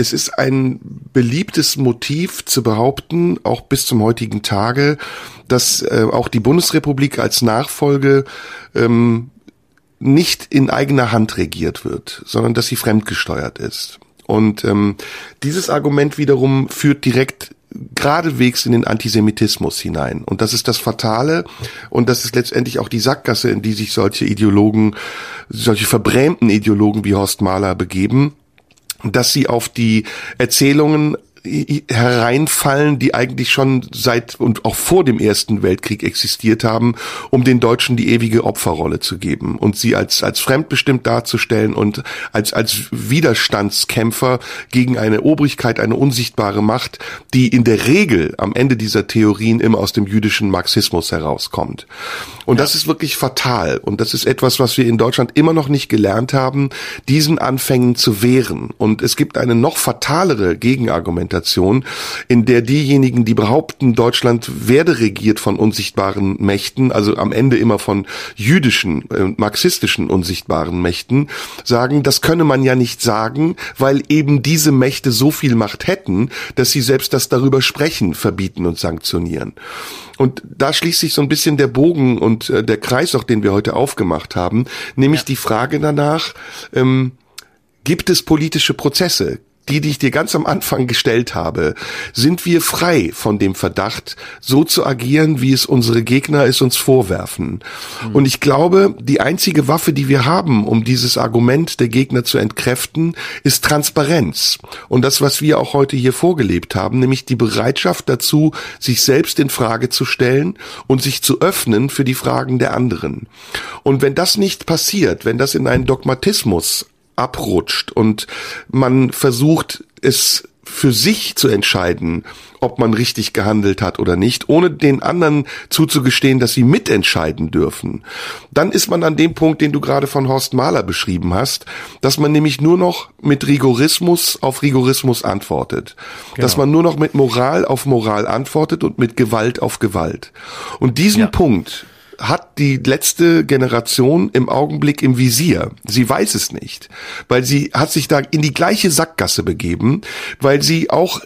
es ist ein beliebtes Motiv zu behaupten, auch bis zum heutigen Tage, dass äh, auch die Bundesrepublik als Nachfolge ähm, nicht in eigener Hand regiert wird, sondern dass sie fremdgesteuert ist. Und ähm, dieses Argument wiederum führt direkt geradewegs in den Antisemitismus hinein. Und das ist das Fatale und das ist letztendlich auch die Sackgasse, in die sich solche Ideologen, solche verbrämten Ideologen wie Horst Mahler begeben, dass sie auf die Erzählungen hereinfallen, die eigentlich schon seit und auch vor dem Ersten Weltkrieg existiert haben, um den Deutschen die ewige Opferrolle zu geben und sie als, als fremdbestimmt darzustellen und als, als Widerstandskämpfer gegen eine Obrigkeit, eine unsichtbare Macht, die in der Regel am Ende dieser Theorien immer aus dem jüdischen Marxismus herauskommt. Und ja. das ist wirklich fatal. Und das ist etwas, was wir in Deutschland immer noch nicht gelernt haben, diesen Anfängen zu wehren. Und es gibt eine noch fatalere Gegenargumentation, in der diejenigen, die behaupten, Deutschland werde regiert von unsichtbaren Mächten, also am Ende immer von jüdischen, äh, marxistischen unsichtbaren Mächten, sagen, das könne man ja nicht sagen, weil eben diese Mächte so viel Macht hätten, dass sie selbst das darüber sprechen verbieten und sanktionieren. Und da schließt sich so ein bisschen der Bogen und äh, der Kreis, auch den wir heute aufgemacht haben, nämlich ja. die Frage danach, ähm, gibt es politische Prozesse? Die, die ich dir ganz am Anfang gestellt habe, sind wir frei von dem Verdacht, so zu agieren, wie es unsere Gegner es uns vorwerfen. Mhm. Und ich glaube, die einzige Waffe, die wir haben, um dieses Argument der Gegner zu entkräften, ist Transparenz. Und das, was wir auch heute hier vorgelebt haben, nämlich die Bereitschaft dazu, sich selbst in Frage zu stellen und sich zu öffnen für die Fragen der anderen. Und wenn das nicht passiert, wenn das in einen Dogmatismus abrutscht und man versucht, es für sich zu entscheiden, ob man richtig gehandelt hat oder nicht, ohne den anderen zuzugestehen, dass sie mitentscheiden dürfen, dann ist man an dem Punkt, den du gerade von Horst Mahler beschrieben hast, dass man nämlich nur noch mit Rigorismus auf Rigorismus antwortet. Genau. Dass man nur noch mit Moral auf Moral antwortet und mit Gewalt auf Gewalt. Und diesen ja. Punkt, hat die letzte Generation im Augenblick im Visier. Sie weiß es nicht, weil sie hat sich da in die gleiche Sackgasse begeben, weil sie auch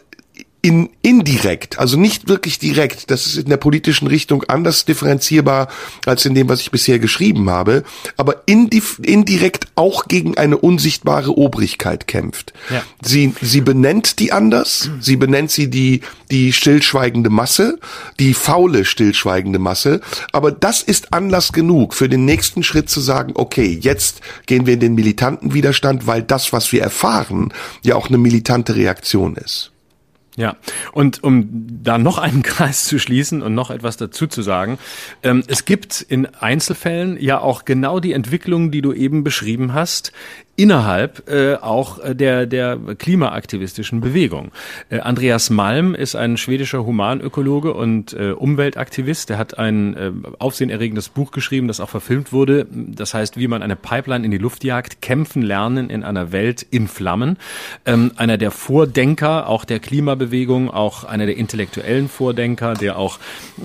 in, indirekt, also nicht wirklich direkt, das ist in der politischen Richtung anders differenzierbar als in dem, was ich bisher geschrieben habe, aber indirekt auch gegen eine unsichtbare Obrigkeit kämpft. Ja. Sie, sie benennt die anders, sie benennt sie die, die stillschweigende Masse, die faule stillschweigende Masse, aber das ist Anlass genug für den nächsten Schritt zu sagen, okay, jetzt gehen wir in den militanten Widerstand, weil das, was wir erfahren, ja auch eine militante Reaktion ist. Ja, und um da noch einen [LAUGHS] Kreis zu schließen und noch etwas dazu zu sagen, ähm, es gibt in Einzelfällen ja auch genau die Entwicklung, die du eben beschrieben hast, innerhalb äh, auch äh, der, der klimaaktivistischen Bewegung. Äh, Andreas Malm ist ein schwedischer Humanökologe und äh, Umweltaktivist. Der hat ein äh, aufsehenerregendes Buch geschrieben, das auch verfilmt wurde. Das heißt, wie man eine Pipeline in die Luft jagt, kämpfen lernen in einer Welt in Flammen. Ähm, einer der Vordenker auch der Klimabewegung, auch einer der intellektuellen Vordenker, der auch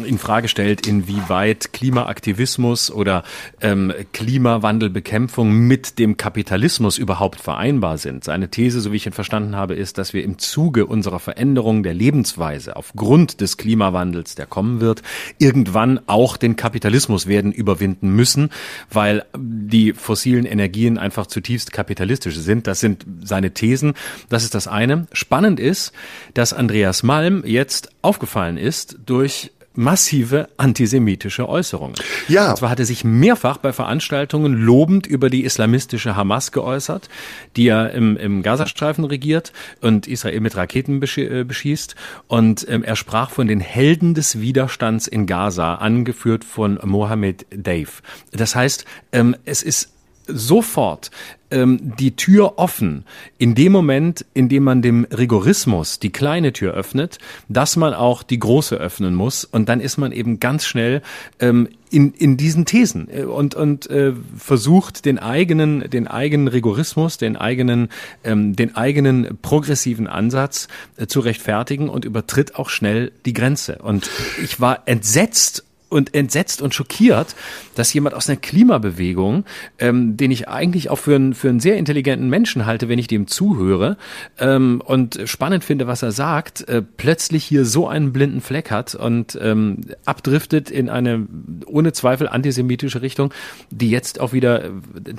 in Frage stellt, inwieweit Klimaaktivismus oder ähm, Klimawandelbekämpfung mit dem Kapitalismus Rassismus überhaupt vereinbar sind. Seine These, so wie ich ihn verstanden habe, ist, dass wir im Zuge unserer Veränderung der Lebensweise aufgrund des Klimawandels, der kommen wird, irgendwann auch den Kapitalismus werden überwinden müssen, weil die fossilen Energien einfach zutiefst kapitalistisch sind. Das sind seine Thesen. Das ist das eine. Spannend ist, dass Andreas Malm jetzt aufgefallen ist durch massive antisemitische Äußerungen. Ja. Und zwar hat er sich mehrfach bei Veranstaltungen lobend über die islamistische Hamas geäußert, die ja im, im Gazastreifen regiert und Israel mit Raketen äh, beschießt. Und ähm, er sprach von den Helden des Widerstands in Gaza, angeführt von Mohammed Dave. Das heißt, ähm, es ist sofort ähm, die Tür offen, in dem Moment, in dem man dem Rigorismus die kleine Tür öffnet, dass man auch die große öffnen muss und dann ist man eben ganz schnell ähm, in, in diesen Thesen äh, und, und äh, versucht den eigenen, den eigenen Rigorismus, den eigenen, ähm, den eigenen progressiven Ansatz äh, zu rechtfertigen und übertritt auch schnell die Grenze. Und ich war entsetzt und entsetzt und schockiert, dass jemand aus einer Klimabewegung, ähm, den ich eigentlich auch für einen, für einen sehr intelligenten Menschen halte, wenn ich dem zuhöre ähm, und spannend finde, was er sagt, äh, plötzlich hier so einen blinden Fleck hat und ähm, abdriftet in eine ohne Zweifel antisemitische Richtung, die jetzt auch wieder äh,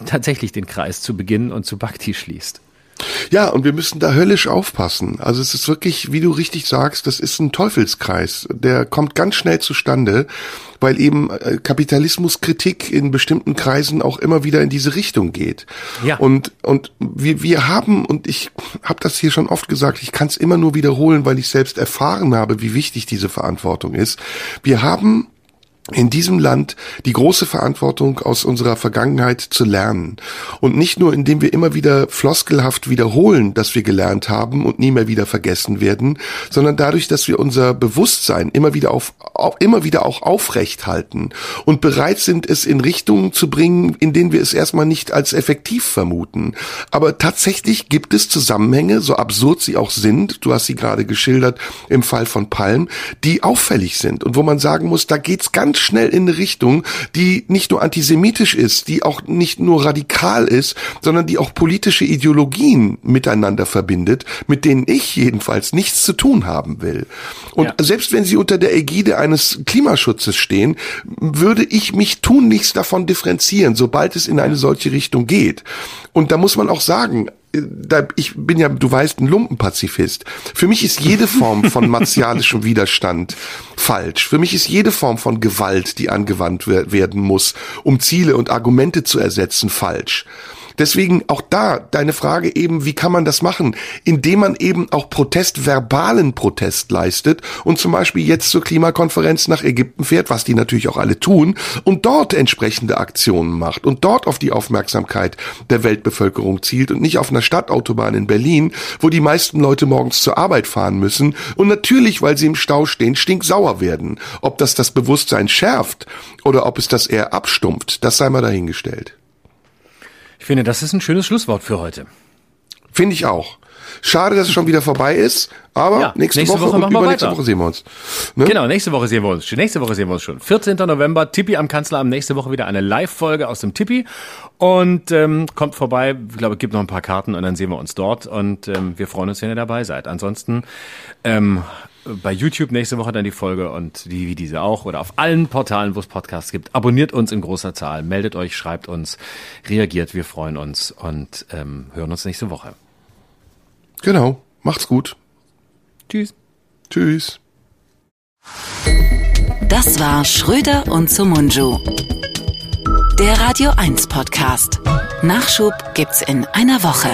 tatsächlich den Kreis zu Beginn und zu Bhakti schließt. Ja, und wir müssen da höllisch aufpassen. Also es ist wirklich, wie du richtig sagst, das ist ein Teufelskreis. Der kommt ganz schnell zustande, weil eben äh, Kapitalismuskritik in bestimmten Kreisen auch immer wieder in diese Richtung geht. Ja. Und und wir wir haben und ich habe das hier schon oft gesagt, ich kann es immer nur wiederholen, weil ich selbst erfahren habe, wie wichtig diese Verantwortung ist. Wir haben in diesem Land die große Verantwortung aus unserer Vergangenheit zu lernen. Und nicht nur, indem wir immer wieder floskelhaft wiederholen, dass wir gelernt haben und nie mehr wieder vergessen werden, sondern dadurch, dass wir unser Bewusstsein immer wieder auf, immer wieder auch aufrecht halten und bereit sind, es in Richtungen zu bringen, in denen wir es erstmal nicht als effektiv vermuten. Aber tatsächlich gibt es Zusammenhänge, so absurd sie auch sind, du hast sie gerade geschildert im Fall von Palm, die auffällig sind und wo man sagen muss, da geht's ganz schnell in eine Richtung, die nicht nur antisemitisch ist, die auch nicht nur radikal ist, sondern die auch politische Ideologien miteinander verbindet, mit denen ich jedenfalls nichts zu tun haben will. Und ja. selbst wenn sie unter der Ägide eines Klimaschutzes stehen, würde ich mich tunlichst davon differenzieren, sobald es in eine solche Richtung geht. Und da muss man auch sagen, ich bin ja, du weißt, ein Lumpenpazifist. Für mich ist jede Form von [LAUGHS] martialischem Widerstand falsch. Für mich ist jede Form von Gewalt, die angewandt werden muss, um Ziele und Argumente zu ersetzen, falsch. Deswegen auch da deine Frage eben, wie kann man das machen? Indem man eben auch Protest, verbalen Protest leistet und zum Beispiel jetzt zur Klimakonferenz nach Ägypten fährt, was die natürlich auch alle tun, und dort entsprechende Aktionen macht und dort auf die Aufmerksamkeit der Weltbevölkerung zielt und nicht auf einer Stadtautobahn in Berlin, wo die meisten Leute morgens zur Arbeit fahren müssen und natürlich, weil sie im Stau stehen, stinksauer werden. Ob das das Bewusstsein schärft oder ob es das eher abstumpft, das sei mal dahingestellt. Ich finde, das ist ein schönes Schlusswort für heute. Finde ich auch. Schade, dass es schon wieder vorbei ist, aber ja, nächste, nächste, Woche, Woche machen wir übernächste. Woche sehen wir uns. Ne? Genau, nächste Woche sehen wir uns. Nächste Woche sehen wir uns schon. 14. November, Tippi am Kanzleramt. Nächste Woche wieder eine Live-Folge aus dem Tippi. Und ähm, kommt vorbei, ich glaube, gibt noch ein paar Karten und dann sehen wir uns dort. Und ähm, wir freuen uns, wenn ihr dabei seid. Ansonsten ähm, bei YouTube nächste Woche dann die Folge und die wie diese auch oder auf allen Portalen, wo es Podcasts gibt. Abonniert uns in großer Zahl, meldet euch, schreibt uns, reagiert, wir freuen uns und ähm, hören uns nächste Woche. Genau, macht's gut. Tschüss. Tschüss. Das war Schröder und Sumunju. Der Radio 1 Podcast. Nachschub gibt's in einer Woche.